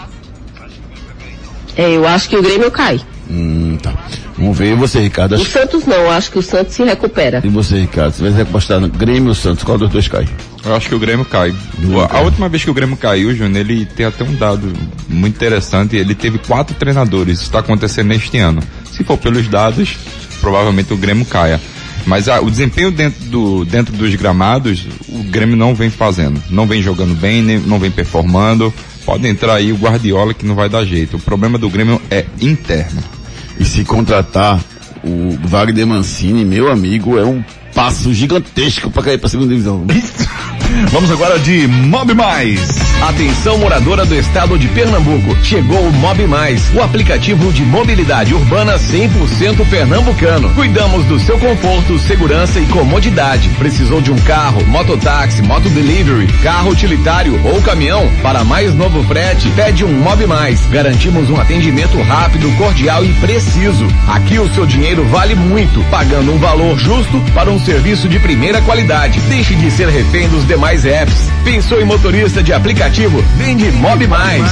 É, eu acho que o Grêmio cai. Hum, tá. Vamos ver. E você, Ricardo? O Acho... Santos não, acho que o Santos se recupera. E você, Ricardo? Você vai apostar no Grêmio ou Santos? Qual dos dois cai? Eu acho que o Grêmio cai. A última vez que o Grêmio caiu, Júnior, ele tem até um dado muito interessante. Ele teve quatro treinadores. Isso está acontecendo neste ano. Se for pelos dados, provavelmente o Grêmio caia. Mas ah, o desempenho dentro, do, dentro dos gramados, o Grêmio não vem fazendo. Não vem jogando bem, nem, não vem performando. Pode entrar aí o Guardiola que não vai dar jeito. O problema do Grêmio é interno. E se contratar o Wagner Mancini, meu amigo, é um passo gigantesco para cair para segunda divisão. Vamos agora de Mob Mais. Atenção moradora do estado de Pernambuco. Chegou o Mob Mais, o aplicativo de mobilidade urbana 100% pernambucano. Cuidamos do seu conforto, segurança e comodidade. Precisou de um carro, mototáxi, motodelivery, carro utilitário ou caminhão? Para mais novo frete, pede um Mob Mais. Garantimos um atendimento rápido, cordial e preciso. Aqui o seu dinheiro vale muito, pagando um valor justo para um serviço de primeira qualidade. Deixe de ser refém dos demais apps. Pensou em motorista de aplicativo? Vende Mob Mais.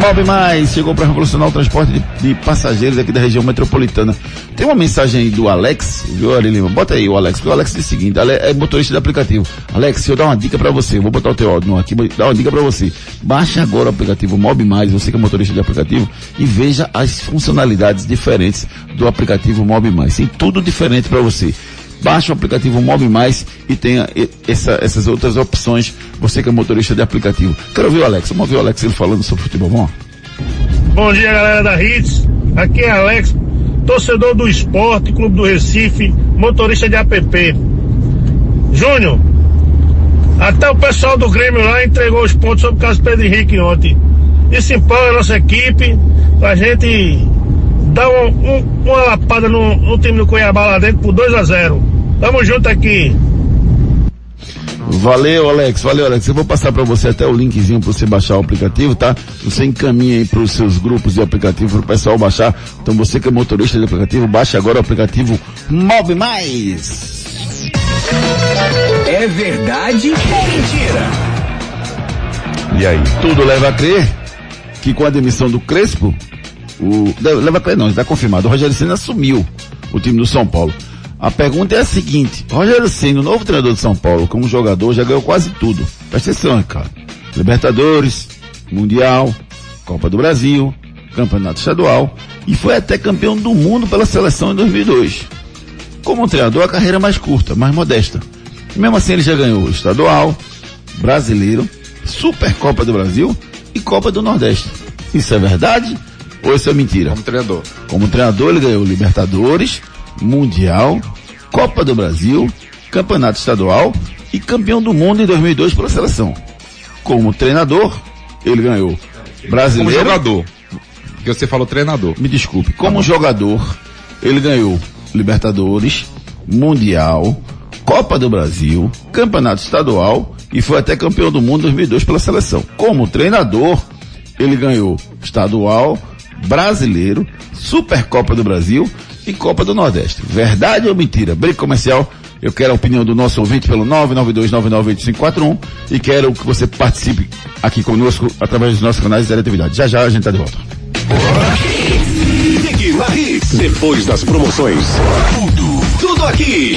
Mob Mais chegou para revolucionar o transporte de, de passageiros aqui da região metropolitana. Tem uma mensagem aí do Alex, viu, Ari Lima? Bota aí o Alex, porque o Alex diz o seguinte, Ale- é motorista de aplicativo. Alex, eu dar uma dica para você, vou botar o teu áudio aqui, vou dar uma dica para você. Baixa agora o aplicativo Mob Mais, você que é motorista de aplicativo, e veja as funcionalidades diferentes do aplicativo Mob Mais. Tem tudo diferente para você. Baixe o aplicativo Mob Mais e tenha essa- essas outras opções, você que é motorista de aplicativo. Quero ouvir o Alex, vamos ouvir o Alex ele falando sobre futebol, lá. Bom dia, galera da Hits. Aqui é Alex, torcedor do Esporte, Clube do Recife, motorista de app. Júnior, até o pessoal do Grêmio lá entregou os pontos sobre o caso Pedro Henrique ontem. Isso empolga a nossa equipe pra gente dar um- um- uma lapada no, no time do Cuiabá lá dentro por 2 a 0 Tamo junto aqui. Valeu, Alex. Valeu, Alex. Eu vou passar para você até o linkzinho para você baixar o aplicativo, tá? Você encaminha aí para os seus grupos de aplicativo para o pessoal baixar. Então você que é motorista de aplicativo, baixe agora o aplicativo Move Mais. É verdade ou mentira? E aí? Tudo leva a crer que com a demissão do Crespo, o, leva a crer não, está confirmado. O Rogério Senna assumiu o time do São Paulo. A pergunta é a seguinte, Rogério Senna, o novo treinador de São Paulo, como jogador, já ganhou quase tudo. Presta atenção, cara. Libertadores, Mundial, Copa do Brasil, Campeonato Estadual e foi até campeão do mundo pela seleção em 2002. Como treinador, a carreira é mais curta, mais modesta. Mesmo assim, ele já ganhou estadual, brasileiro, Supercopa do Brasil e Copa do Nordeste. Isso é verdade? Ou isso é mentira? Como treinador. Como treinador, ele ganhou Libertadores, Mundial, Copa do Brasil, Campeonato Estadual e campeão do mundo em 2002 pela seleção. Como treinador, ele ganhou Brasileiro. Como jogador. Porque você falou treinador. Me desculpe. Como jogador, ele ganhou Libertadores, Mundial, Copa do Brasil, Campeonato Estadual e foi até campeão do mundo em 2002 pela seleção. Como treinador, ele ganhou Estadual, Brasileiro, Supercopa do Brasil e Copa do Nordeste. Verdade ou mentira? Briga comercial. Eu quero a opinião do nosso ouvinte pelo 992998541 e quero que você participe aqui conosco através dos nossos canais de interatividade. Já já a gente está de volta. Depois das promoções. Tudo, tudo aqui.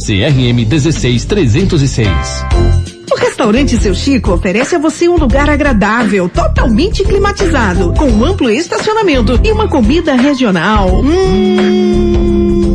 CRM 16306. O restaurante Seu Chico oferece a você um lugar agradável, totalmente climatizado, com amplo estacionamento e uma comida regional. Hum,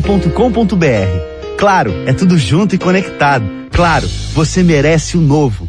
claro.com.br. Claro, é tudo junto e conectado. Claro, você merece o novo.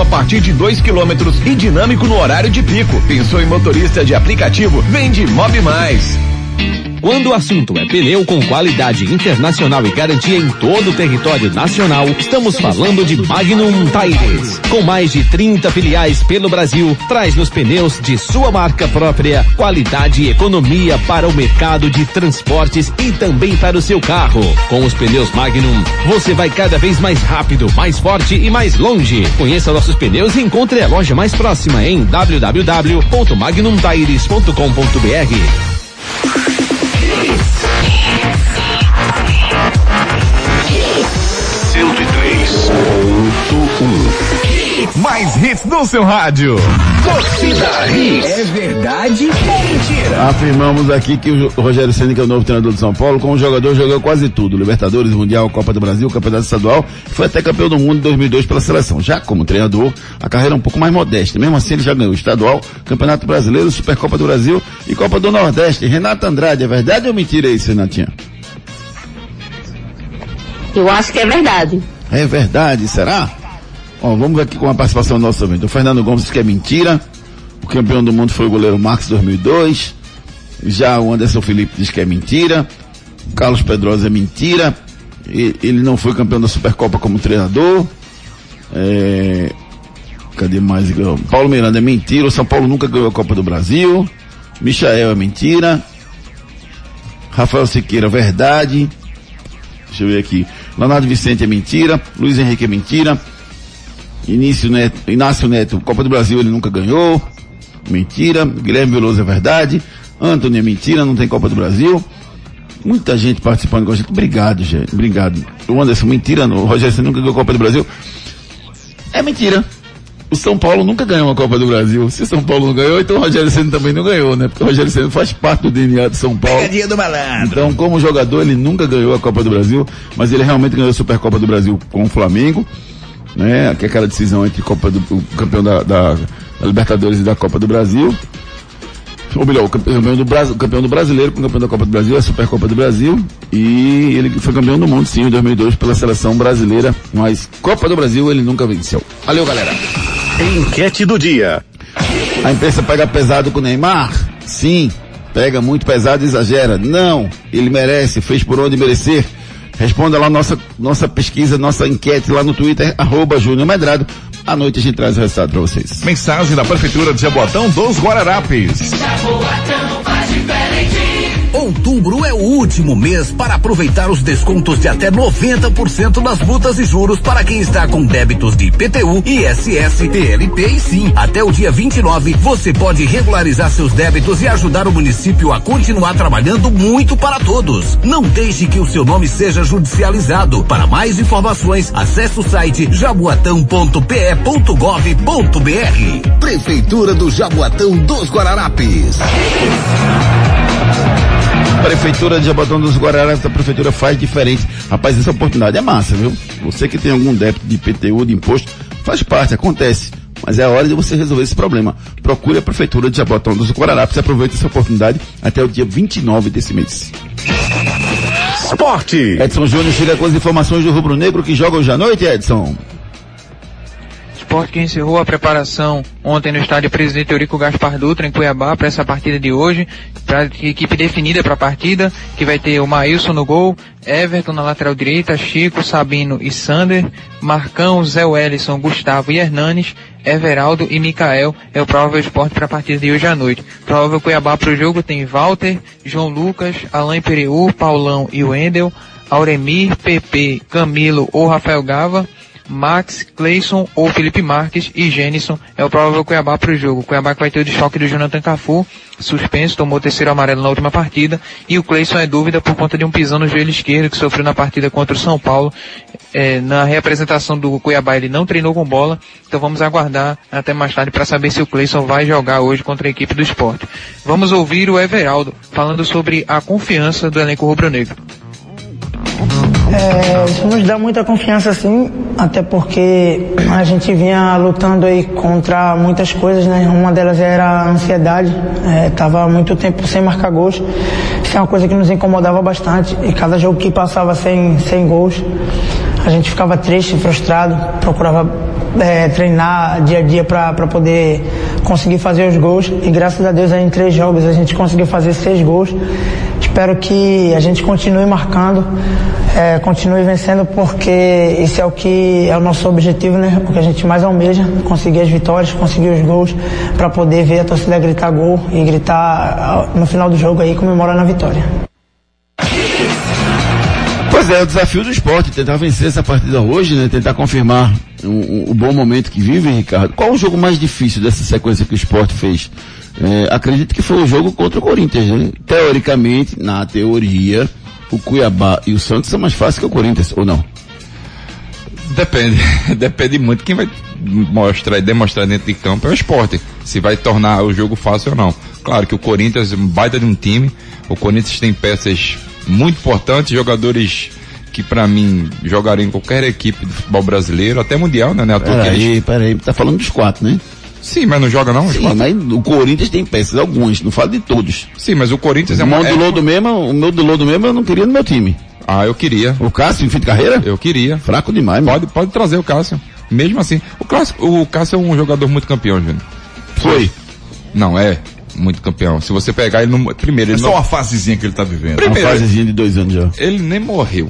a partir de 2 quilômetros e dinâmico no horário de pico. Pensou em motorista de aplicativo? Vende Mob Mais. Quando o assunto é pneu com qualidade internacional e garantia em todo o território nacional, estamos falando de Magnum Tires. Com mais de 30 filiais pelo Brasil, traz nos pneus de sua marca própria qualidade e economia para o mercado de transportes e também para o seu carro. Com os pneus Magnum, você vai cada vez mais rápido, mais forte e mais longe. Conheça nossos pneus e encontre a loja mais próxima em www.magnumtires.com.br. 103.1 mais hits no seu rádio. Torcida Hits. É verdade ou mentira? Afirmamos aqui que o Rogério Ceni, que é o novo treinador de São Paulo, como jogador jogou quase tudo. Libertadores, Mundial, Copa do Brasil, Campeonato Estadual. Foi até campeão do mundo em 2002 pela seleção. Já como treinador, a carreira é um pouco mais modesta. Mesmo assim, ele já ganhou Estadual, Campeonato Brasileiro, Supercopa do Brasil e Copa do Nordeste. Renato Andrade, é verdade ou mentira isso, Renatinha? Eu acho que é verdade. É verdade, será? Ó, vamos aqui com a participação do nosso ouvinte. O Fernando Gomes que é mentira. O campeão do mundo foi o goleiro Marcos 2002. Já o Anderson Felipe diz que é mentira. Carlos Pedrosa é mentira. E- Ele não foi campeão da Supercopa como treinador. É, Cadê mais? Paulo Miranda é mentira. O São Paulo nunca ganhou a Copa do Brasil. Michael é mentira. Rafael Siqueira, verdade. Deixa eu ver aqui. Leonardo Vicente é mentira. Luiz Henrique é mentira. Início Neto, Inácio Neto, Copa do Brasil ele nunca ganhou. Mentira. Guilherme Veloso é verdade. Antônio é mentira, não tem Copa do Brasil. Muita gente participando com a gente. Obrigado, gente. Obrigado. O Anderson, mentira, não. O Rogério você nunca ganhou a Copa do Brasil. É mentira. O São Paulo nunca ganhou uma Copa do Brasil. Se o São Paulo não ganhou, então o Rogério Senna também não ganhou, né? Porque o Rogério Senna faz parte do DNA de São Paulo. Pegadinha do malandro. Então, como jogador, ele nunca ganhou a Copa do Brasil, mas ele realmente ganhou a Supercopa do Brasil com o Flamengo, né? Que é aquela decisão entre Copa do, o campeão da, da- da Libertadores e da Copa do Brasil. Ou melhor, o campeão do, Bras- o campeão do brasileiro com o campeão da Copa do Brasil, a Supercopa do Brasil. E ele foi campeão do mundo, sim, em 2002 pela seleção brasileira. Mas Copa do Brasil ele nunca venceu. Valeu, galera. Enquete do dia. A imprensa pega pesado com o Neymar? Sim. Pega muito pesado e exagera? Não. Ele merece, fez por onde merecer. Responda lá nossa, nossa pesquisa, nossa enquete lá no Twitter, arroba Júnior Medrado. À noite a gente traz o resultado para vocês. Mensagem da Prefeitura de Jaboatão dos Guararapes. Outubro é o último mês para aproveitar os descontos de até 90% nas multas e juros para quem está com débitos de IPTU, ISS, TLP e SIM. Até o dia 29, você pode regularizar seus débitos e ajudar o município a continuar trabalhando muito para todos. Não deixe que o seu nome seja judicializado. Para mais informações, acesse o site jaboatão.pe.gov.br. Prefeitura do Jaboatão dos Guararapes. Prefeitura de Jabotão dos Guararapes, a prefeitura faz diferente. Rapaz, essa oportunidade é massa, viu? Você que tem algum débito de IPTU, de imposto, faz parte, acontece. Mas é a hora de você resolver esse problema. Procure a Prefeitura de Jabotão dos Guararapes e aproveite essa oportunidade até o dia 29 desse mês. Esporte. Edson Júnior chega com as informações do Rubro Negro que joga hoje à noite, Edson. Esporte que encerrou a preparação ontem no estádio Presidente Eurico Gaspar Dutra, em Cuiabá, para essa partida de hoje. Pra equipe definida para a partida, que vai ter o Maílson no gol, Everton na lateral direita, Chico, Sabino e Sander, Marcão, Zé Wellison, Gustavo e Hernanes, Everaldo e Mikael é o provável esporte para a partida de hoje à noite. Provável Cuiabá para o jogo tem Walter, João Lucas, Alain Pereu, Paulão e Wendel, Auremir, Pepe, Camilo ou Rafael Gava, Max, Cleison ou Felipe Marques e Jenison é o provável Cuiabá para o jogo. Cuiabá que vai ter o desfoque do Jonathan Cafu, suspenso, tomou o terceiro amarelo na última partida, e o Cleison é dúvida por conta de um pisão no joelho esquerdo que sofreu na partida contra o São Paulo. É, na reapresentação do Cuiabá ele não treinou com bola, então vamos aguardar até mais tarde para saber se o Cleison vai jogar hoje contra a equipe do esporte. Vamos ouvir o Everaldo falando sobre a confiança do elenco rubro-negro. É, isso nos dá muita confiança sim, até porque a gente vinha lutando aí contra muitas coisas, né? Uma delas era a ansiedade, é, tava muito tempo sem marcar gols. Isso é uma coisa que nos incomodava bastante e cada jogo que passava sem, sem gols, a gente ficava triste, frustrado, procurava é, treinar dia a dia para poder conseguir fazer os gols e graças a Deus aí em três jogos a gente conseguiu fazer seis gols. Espero que a gente continue marcando, é, continue vencendo porque isso é o que é o nosso objetivo, né? O que a gente mais almeja, conseguir as vitórias, conseguir os gols para poder ver a torcida gritar gol e gritar ah, no final do jogo aí comemorando a vitória. Pois é, o desafio do esporte, tentar vencer essa partida hoje, né? Tentar confirmar o, o- o bom momento que vive, Ricardo. Qual o jogo mais difícil dessa sequência que o esporte fez? É, acredito que foi o jogo contra o Corinthians, né? Teoricamente, na teoria, o Cuiabá e o Santos são mais fáceis que o Corinthians, ou não? Depende, depende muito. Quem vai mostrar e demonstrar dentro de campo é o esporte. Se vai tornar o jogo fácil ou não. Claro que o Corinthians é um baita de um time. O Corinthians tem peças muito importantes, jogadores que pra mim jogariam em qualquer equipe do futebol brasileiro, até mundial, né? né? Peraí, peraí, tá falando dos quatro, né? Sim, mas não joga não? Sim, mas o Corinthians tem peças, alguns, não falo de todos. Sim, mas o Corinthians é o uma- meu é do mesmo, o meu do Lodo mesmo eu não queria no meu time. Ah, eu queria. O Cássio, em fim de carreira? Eu queria. Fraco demais, Pode, pode trazer o Cássio. Mesmo assim. O, Cássio, o Cássio é um jogador muito campeão, Júnior. Foi. Não, é. muito campeão. Se você pegar ele no, primeiro, É ele só não- uma fasezinha que ele tá vivendo. Primeiro, Uma fasezinha de dois anos já. ele nem morreu.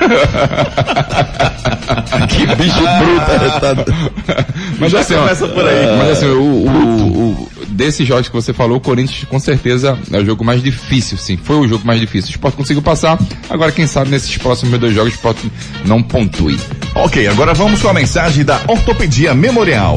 que bicho bruto. Tá... Mas Já assim, ó, começa por aí. Mas assim, o, o- o- desses jogos que você falou, o Corinthians com certeza é o jogo mais difícil, sim. Foi o jogo mais difícil. O Sport conseguiu passar. Agora, quem sabe nesses próximos dois jogos o Sport não pontue. Ok, agora vamos com a mensagem da Ortopedia Memorial.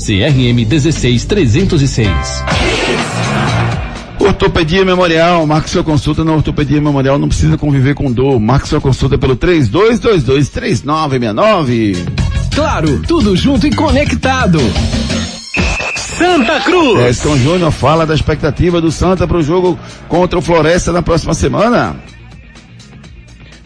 CRM 16306. Ortopedia Memorial, marque sua consulta na Ortopedia Memorial, não precisa conviver com dor. Marque sua consulta pelo 3222-3969. Claro, tudo junto e conectado. Santa Cruz. Edson Júnior fala da expectativa do Santa para o jogo contra o Floresta na próxima semana.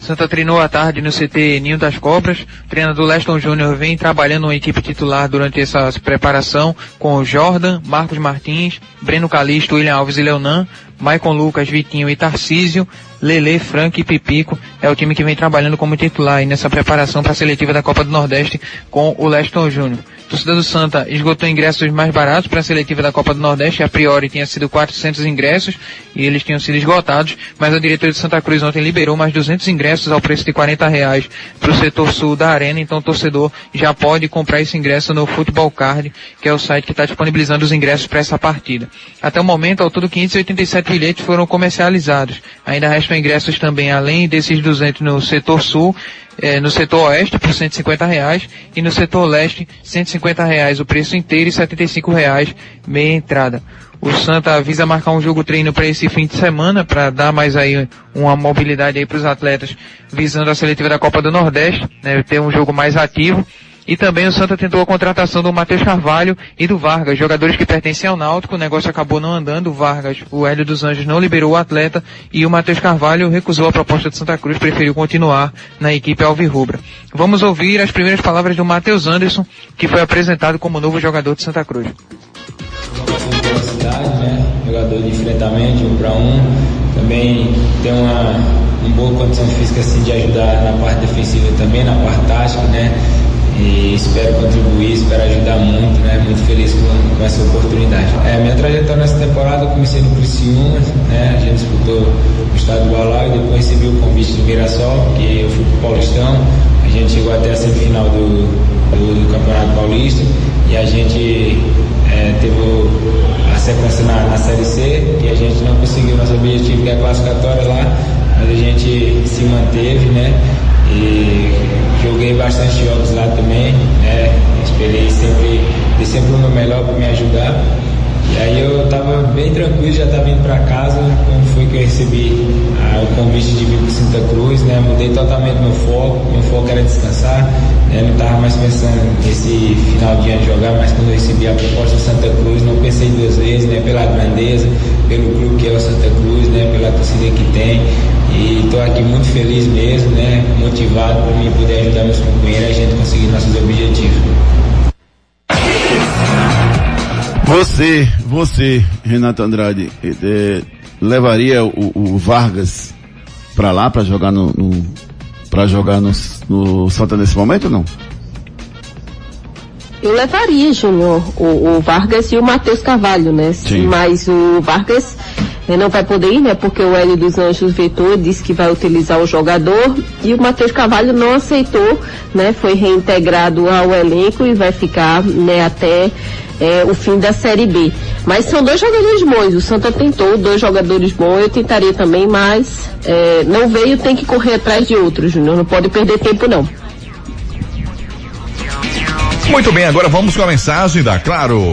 Santa treinou à tarde no CT Ninho das Cobras. O treinador Leston Júnior vem trabalhando uma equipe titular durante essa preparação com Jordan, Marcos Martins, Breno Calixto, William Alves e Leonan, Maicon Lucas, Vitinho e Tarcísio, Lele, Frank e Pipico. É o time que vem trabalhando como titular nessa preparação para a seletiva da Copa do Nordeste com o Leston Júnior. Torcida do Santa esgotou ingressos mais baratos para a seletiva da Copa do Nordeste. A priori tinha sido 400 ingressos e eles tinham sido esgotados, mas a diretoria de Santa Cruz ontem liberou mais 200 ingressos ao preço de 40 reais para o setor sul da arena. Então o torcedor já pode comprar esse ingresso no Futebol Card, que é o site que está disponibilizando os ingressos para essa partida. Até o momento, ao todo 587 bilhetes foram comercializados. Ainda ingressos também, além desses 200 no setor sul, eh, no setor oeste por 150 reais e no setor leste 150 reais o preço inteiro e 75 reais meia entrada. O Santa visa marcar um jogo treino para esse fim de semana para dar mais aí uma mobilidade aí para os atletas visando a seletiva da Copa do Nordeste, né, ter um jogo mais ativo. E também o Santa tentou a contratação do Matheus Carvalho e do Vargas, jogadores que pertencem ao Náutico. O negócio acabou não andando. O Vargas, o Hélio dos Anjos não liberou o atleta e o Matheus Carvalho recusou a proposta de Santa Cruz, preferiu continuar na equipe alvirrubra. Vamos ouvir as primeiras palavras do Matheus Anderson, que foi apresentado como novo jogador de Santa Cruz. né? Jogador de enfrentamento, um para um. Também tem uma, uma boa condição física assim de ajudar na parte defensiva também, na parte tática, né? E espero contribuir, espero ajudar muito, né? Muito feliz com, com essa oportunidade. É, minha trajetória nessa temporada eu comecei no Criciúma, né? A gente disputou o estado do Balau e depois recebi o convite do Mirassol, que eu fui pro Paulistão. A gente chegou até a semifinal do, do, do Campeonato Paulista e a gente é, teve a sequência na, na Série C e a gente não conseguiu nosso objetivo que é a classificatória lá, mas a gente se manteve, né? E joguei bastante jogos lá também, né? Esperei sempre, dei sempre o meu melhor para me ajudar. E aí eu tava bem tranquilo, já estava indo para casa, quando foi que eu recebi ah, o convite de vir para Santa Cruz, né? Mudei totalmente meu foco, meu foco era descansar, né? Não estava mais pensando nesse final de ano jogar, mas quando eu recebi a proposta de Santa Cruz, não pensei duas vezes, né? Pela grandeza, pelo clube que é o Santa Cruz, né? Pela torcida que tem. E estou aqui muito feliz mesmo, né? Motivado para mim poder ajudar meus companheiros a gente conseguir nossos objetivos. Você, você, Renato Andrade, eh, levaria o, o Vargas pra lá pra jogar no, no para jogar no, no Santa nesse momento ou não? Eu levaria, Júnior, o, o Vargas e o Matheus Carvalho, né? Sim. Mas o Vargas eh, não vai poder ir, né? Porque o Hélio dos Anjos vetou, disse que vai utilizar o jogador e o Matheus Carvalho não aceitou, né? Foi reintegrado ao elenco e vai ficar, né, até eh, o fim da Série B. Mas são dois jogadores bons, o Santa tentou dois jogadores bons, eu tentaria também, mas eh, não veio, tem que correr atrás de outros, Júnior, não pode perder tempo não. Muito bem, agora vamos com a mensagem da Claro.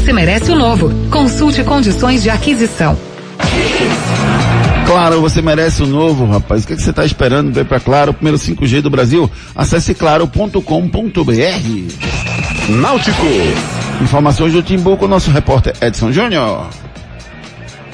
merece o novo. Consulte condições de aquisição. Claro, você merece o novo, rapaz. O que, é que você está esperando? Vem para Claro, o primeiro 5G do Brasil. Acesse claro.com.br. Náutico. Informações do Timbu com o nosso repórter Edson Júnior.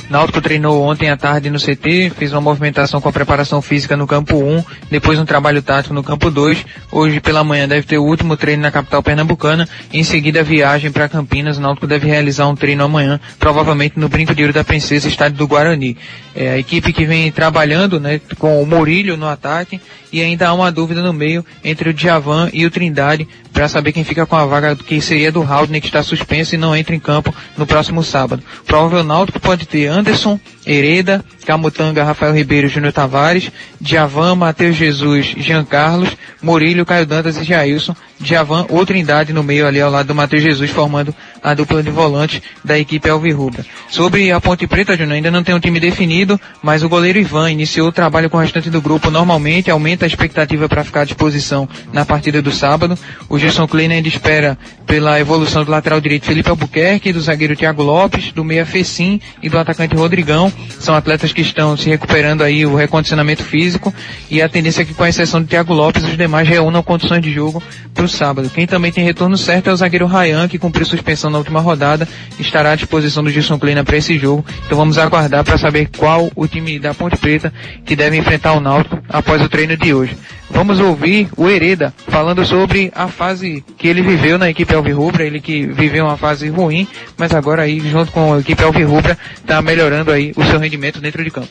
Náutico treinou ontem à tarde no CT, fez uma movimentação com a preparação física no campo 1, depois um trabalho tático no campo 2. Hoje pela manhã deve ter o último treino na capital pernambucana, em seguida viagem para Campinas. O Náutico deve realizar um treino amanhã, provavelmente no Brinco de Ouro da Princesa, estádio do Guarani. É a equipe que vem trabalhando, né, com o Murilho no ataque e ainda há uma dúvida no meio entre o Djavan e o Trindade para saber quem fica com a vaga que seria do Haldner que está suspenso e não entra em campo no próximo sábado. O provável Náutico pode ter Anderson, Hereda, Camutanga, Rafael Ribeiro, Júnior Tavares, Djavan, Matheus Jesus, Jean Carlos, Murilho, Caio Dantas e Jailson, Djavan ou Trindade no meio ali ao lado do Matheus Jesus formando a dupla de volante da equipe Alvirrubra. Sobre a Ponte Preta, Júnior, ainda não tem um time definido, mas o goleiro Ivan iniciou o trabalho com o restante do grupo normalmente, aumenta a expectativa para ficar à disposição na partida do sábado. O Gerson Kleiner ainda espera pela evolução do lateral direito Felipe Albuquerque, do zagueiro Thiago Lopes, do meia Fecim e do atacante Rodrigão. São atletas que estão se recuperando aí o recondicionamento físico e a tendência é que com a exceção do Thiago Lopes, os demais reúnam condições de jogo para o sábado. Quem também tem retorno certo é o zagueiro Ryan, que cumpriu suspensão na última rodada, estará à disposição do Gilson Kleina para esse jogo. Então vamos aguardar para saber qual o time da Ponte Preta que deve enfrentar o Náutico após o treino de hoje. Vamos ouvir o Hereda falando sobre a fase que ele viveu na equipe Alvirrubra, ele que viveu uma fase ruim, mas agora aí junto com a equipe Alvirrubra está melhorando aí o seu rendimento dentro de campo.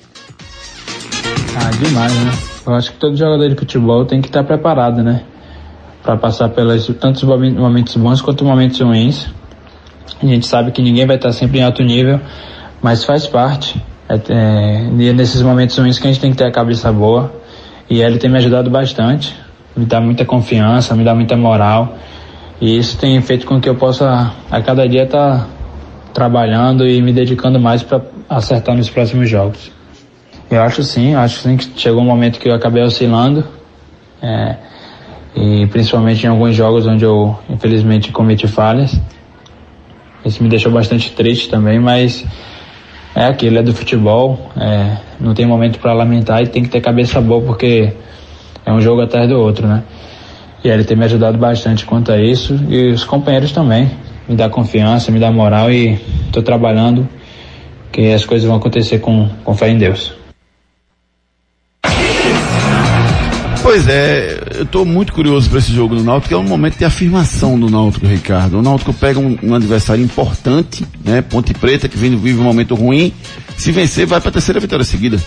Ah, demais, né? Eu acho que todo jogador de futebol tem que estar preparado, né? Para passar pelos tantos momentos bons quanto momentos ruins. A gente sabe que ninguém vai estar sempre em alto nível, mas faz parte. É, é, e é nesses momentos ruins que a gente tem que ter a cabeça boa. E ele tem me ajudado bastante, me dá muita confiança, me dá muita moral. E isso tem feito com que eu possa a cada dia estar tá trabalhando e me dedicando mais para acertar nos próximos jogos. Eu acho sim, acho sim que chegou um momento que eu acabei oscilando. É, e principalmente em alguns jogos onde eu infelizmente cometi falhas. Isso me deixou bastante triste também, mas é aquilo, é do futebol, é, não tem momento para lamentar e tem que ter cabeça boa porque é um jogo atrás do outro, né? E ele tem me ajudado bastante quanto a isso e os companheiros também, me dá confiança, me dá moral e estou trabalhando que as coisas vão acontecer com, com fé em Deus. Pois é, eu estou muito curioso para esse jogo do Náutico, que é um momento de afirmação do Náutico, Ricardo. O Náutico pega um, um adversário importante, né? Ponte Preta, que vive, vive um momento ruim. Se vencer, vai para a terceira vitória seguida.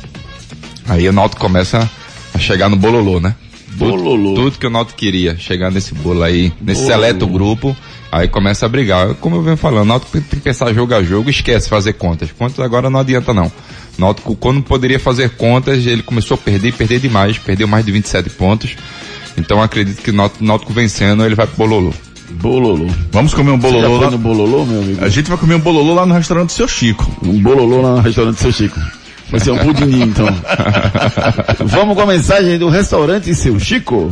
Aí o Náutico começa a chegar no bololô, né? Bololô. Tudo, tudo que o Náutico queria, chegar nesse bolo aí, nesse Bololô. seleto grupo, aí começa a brigar. Como eu venho falando, o Náutico tem que pensar jogo a jogo, esquece fazer contas. Contas agora não adianta não. Náutico, quando poderia fazer contas, ele começou a perder, perder demais, perdeu mais de 27 pontos. Então acredito que o Náutico, vencendo, ele vai pro bololô. Bololô. Vamos comer um bololô lá no bololô, meu amigo? A gente vai comer um bololô lá no restaurante do seu Chico. Um bololô lá no restaurante do seu Chico. Vai ser um pudim, então. Vamos com a mensagem do restaurante Seu Chico.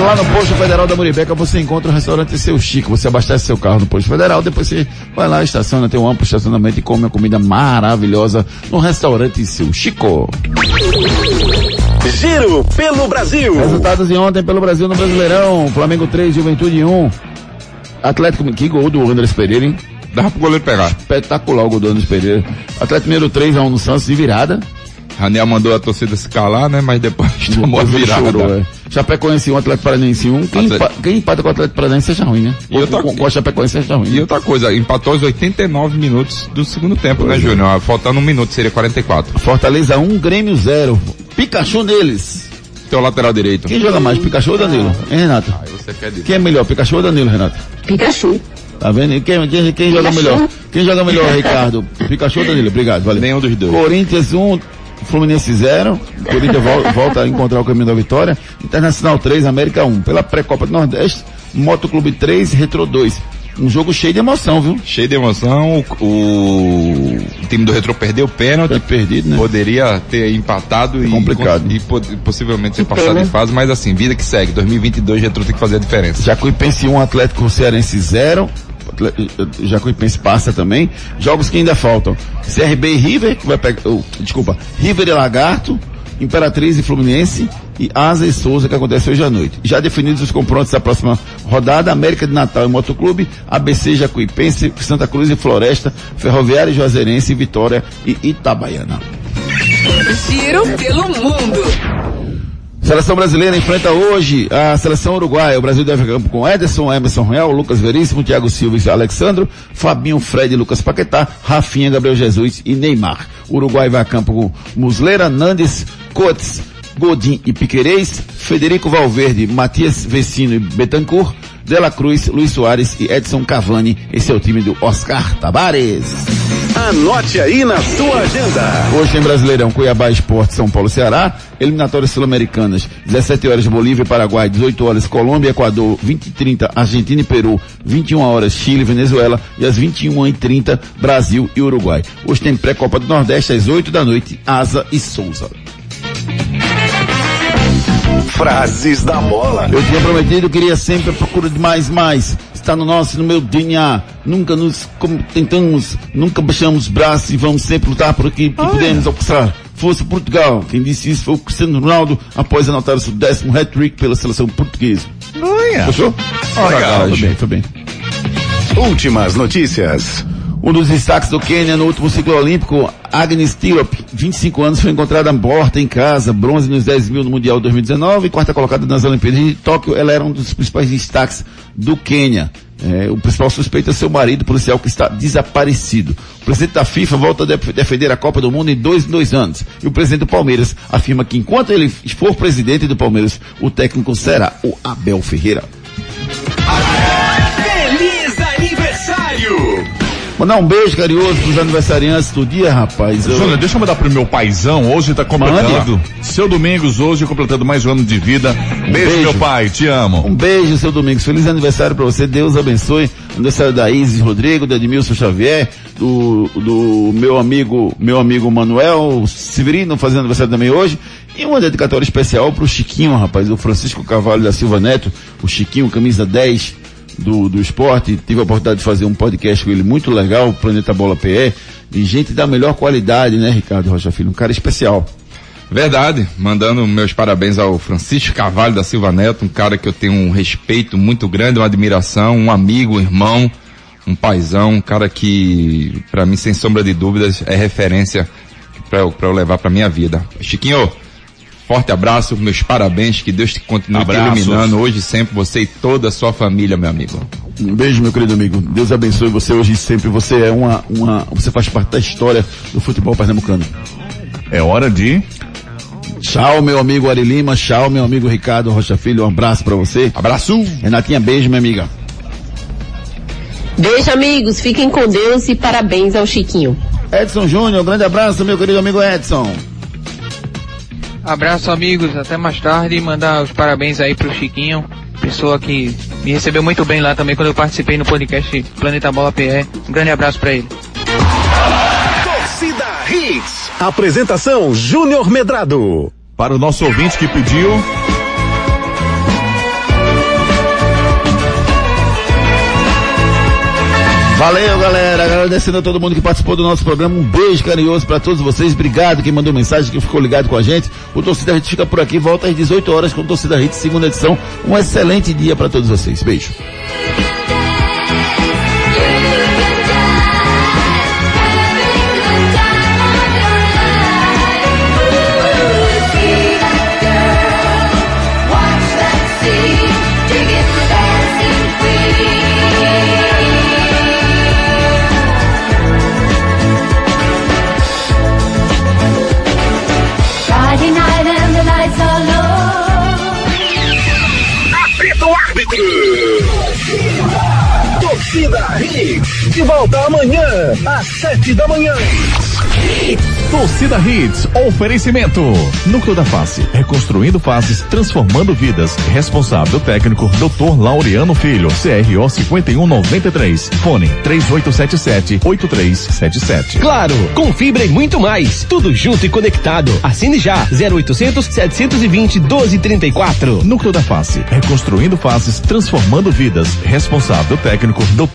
Lá no Posto Federal da Muribeca você encontra o restaurante Seu Chico. Você abastece seu carro no Posto Federal, depois você vai lá, estaciona, tem um amplo estacionamento e come uma comida maravilhosa no restaurante Seu Chico. Giro pelo Brasil. Resultados de ontem pelo Brasil no Brasileirão. Flamengo 3, Juventude 1. Atlético, que gol do Andrés Pereira, hein? Dá pro goleiro pegar. Espetacular o gol do Andrés Pereira. Atlético Mineiro 3 a 1 no Santos de virada. Raniel mandou a torcida se calar, né? Mas depois tomou a virada. chorou, é. Chapecoense 1, Atlético Paranaense 1. Quem, Atlético- empa- quem empata com o Atlético Paranaense seja ruim, né? E outra- com, com a Chapecoense seja ruim. E outra coisa, empatou aos 89 minutos do segundo tempo, né, Júnior? Faltando um minuto, seria 44. Fortaleza 1, Grêmio 0. Pikachu neles. Teu lateral direito. Quem joga mais, Pikachu ou Danilo? Hein, Renato? Você quer dizer? Quem é melhor, Pikachu ou Danilo, Renato? Pikachu. Tá vendo? E Quem, quem, quem joga melhor? Quem joga melhor, Ricardo? Pikachu ou Danilo? Obrigado, valeu. Nenhum dos dois. Corinthians 1, Fluminense 0. Corinthians vol- volta a encontrar o caminho da vitória. Internacional 3, América 1. Pela pré-copa do Nordeste, Motoclube 3, Retro 2. Um jogo cheio de emoção, viu? Cheio de emoção, o, o- o time do Retro perdeu o pênalti. perdido, né? Poderia ter empatado e, complicado. e po- possivelmente ter passado de fase, mas assim, vida que segue. 2022 Retro tem que fazer a diferença. Jacuipense 1, Atlético Cearense 0. Jacuipense passa também. Jogos que ainda faltam. CRB e River, que vai pegar, oh, desculpa, River e Lagarto, Imperatriz e Fluminense e Asa e Souza, que acontece hoje à noite. Já definidos os confrontos da próxima rodada, América de Natal e Motoclube, ABC, Jacuipense, Santa Cruz e Floresta, Ferroviária e Juazeirense, Vitória e Itabaiana. Giro pelo mundo. Seleção brasileira enfrenta hoje a seleção uruguaia. O Brasil deve campo com Ederson, Emerson Real, Lucas Veríssimo, Thiago Silva e Alexandro, Fabinho, Fred, Lucas Paquetá, Rafinha, Gabriel Jesus e Neymar. O Uruguai vai a campo com Muslera, Nandes, Coates, Godin e Piquerez, Federico Valverde, Matias Vecino e Betancourt, Dela Cruz, Luiz Soares e Edson Cavani. Esse é o time do Oscar Tabares. Anote aí na sua agenda. Hoje tem Brasileirão, Cuiabá Esporte, São Paulo, Ceará. Eliminatórias Sul-Americanas, 17 horas Bolívia e Paraguai, 18 horas Colômbia Equador, 20 e 30 Argentina e Peru, 21 horas Chile e Venezuela e às 21 e 30 Brasil e Uruguai. Hoje tem pré-copa do Nordeste às 8 da noite, Asa e Souza. Frases da bola. Eu tinha prometido, queria sempre a procura de mais, mais. Está no nosso, no meu DNA. Nunca nos como tentamos, nunca baixamos os braços e vamos sempre lutar por aquilo que podemos alcançar. Força Portugal. Quem disse isso foi o Cristiano Ronaldo após anotar o seu décimo hat-trick pela seleção portuguesa. Olha. Gostou? Legal. Foi bem, foi bem. Últimas notícias. Um dos destaques do Quênia no último ciclo olímpico, Agnes Tirop, 25 anos, foi encontrada morta em casa, bronze nos 10 mil no Mundial 2019 e quarta colocada nas Olimpíadas de Tóquio. Ela era um dos principais destaques do Quênia. É, o principal suspeito é seu marido, policial que está desaparecido. O presidente da FIFA volta a def- defender a Copa do Mundo em dois dois anos. E o presidente do Palmeiras afirma que enquanto ele for presidente do Palmeiras, o técnico será o Abel Ferreira. Feliz Mandar um beijo carinhoso pros aniversariantes do dia, rapaz. Eu- Júnior, deixa eu mandar pro meu paizão, hoje tá completando, seu Domingos hoje completando mais um ano de vida. Beijo, beijo. meu pai, te amo. Um beijo, seu Domingos. Feliz aniversário pra você. Deus abençoe. Aniversário da Isis Rodrigo, da Edmilson Xavier, do, do meu amigo, meu amigo Manuel Severino, fazendo aniversário também hoje. E uma dedicatória especial pro Chiquinho, rapaz, o Francisco Carvalho da Silva Neto, o Chiquinho, camisa 10 do, do esporte. Tive a oportunidade de fazer um podcast com ele muito legal, Planeta Bola PE. E gente da melhor qualidade, né, Ricardo Rocha Filho? Um cara especial. Verdade, mandando meus parabéns ao Francisco Carvalho da Silva Neto, um cara que eu tenho um respeito muito grande, uma admiração, um amigo, um irmão, um paizão, um cara que, para mim, sem sombra de dúvidas, é referência para eu, eu levar para minha vida. Chiquinho, forte abraço, meus parabéns, que Deus te continue te Abraços. iluminando hoje e sempre, você e toda a sua família, meu amigo. Um beijo, meu querido amigo. Deus abençoe você hoje e sempre. Você é uma, uma, você faz parte da história do futebol pernambucano. É hora de Tchau, meu amigo Ari Lima. Tchau, meu amigo Ricardo Rocha Filho. Um abraço pra você. Abraço. Renatinha, beijo, minha amiga. Beijo, amigos. Fiquem com Deus e parabéns ao Chiquinho. Edson Júnior, um grande abraço, meu querido amigo Edson. Abraço, amigos. Até mais tarde. E mandar os parabéns aí pro Chiquinho. Pessoa que me recebeu muito bem lá também quando eu participei no podcast Planeta Bola PE. Um grande abraço pra ele. Torcida Hits. Apresentação Júnior Medrado. Para o nosso ouvinte que pediu. Valeu, galera. Agradecendo a todo mundo que participou do nosso programa. Um beijo carinhoso para todos vocês. Obrigado quem mandou mensagem, quem ficou ligado com a gente. O Torcida Hits fica por aqui. Volta às 18 horas com o Torcida Hits, segunda edição. Um excelente dia para todos vocês. Beijo. Volta amanhã, às sete da manhã. Torcida Hits, oferecimento. Núcleo da Face, reconstruindo faces, transformando vidas. Responsável técnico, Dr. Laureano Filho, CRO 5193. Fone 3877-8377. Claro, com fibra e muito mais. Tudo junto e conectado. Assine já. 0800 720 1234. Núcleo da Face, reconstruindo faces, transformando vidas. Responsável técnico, Dr.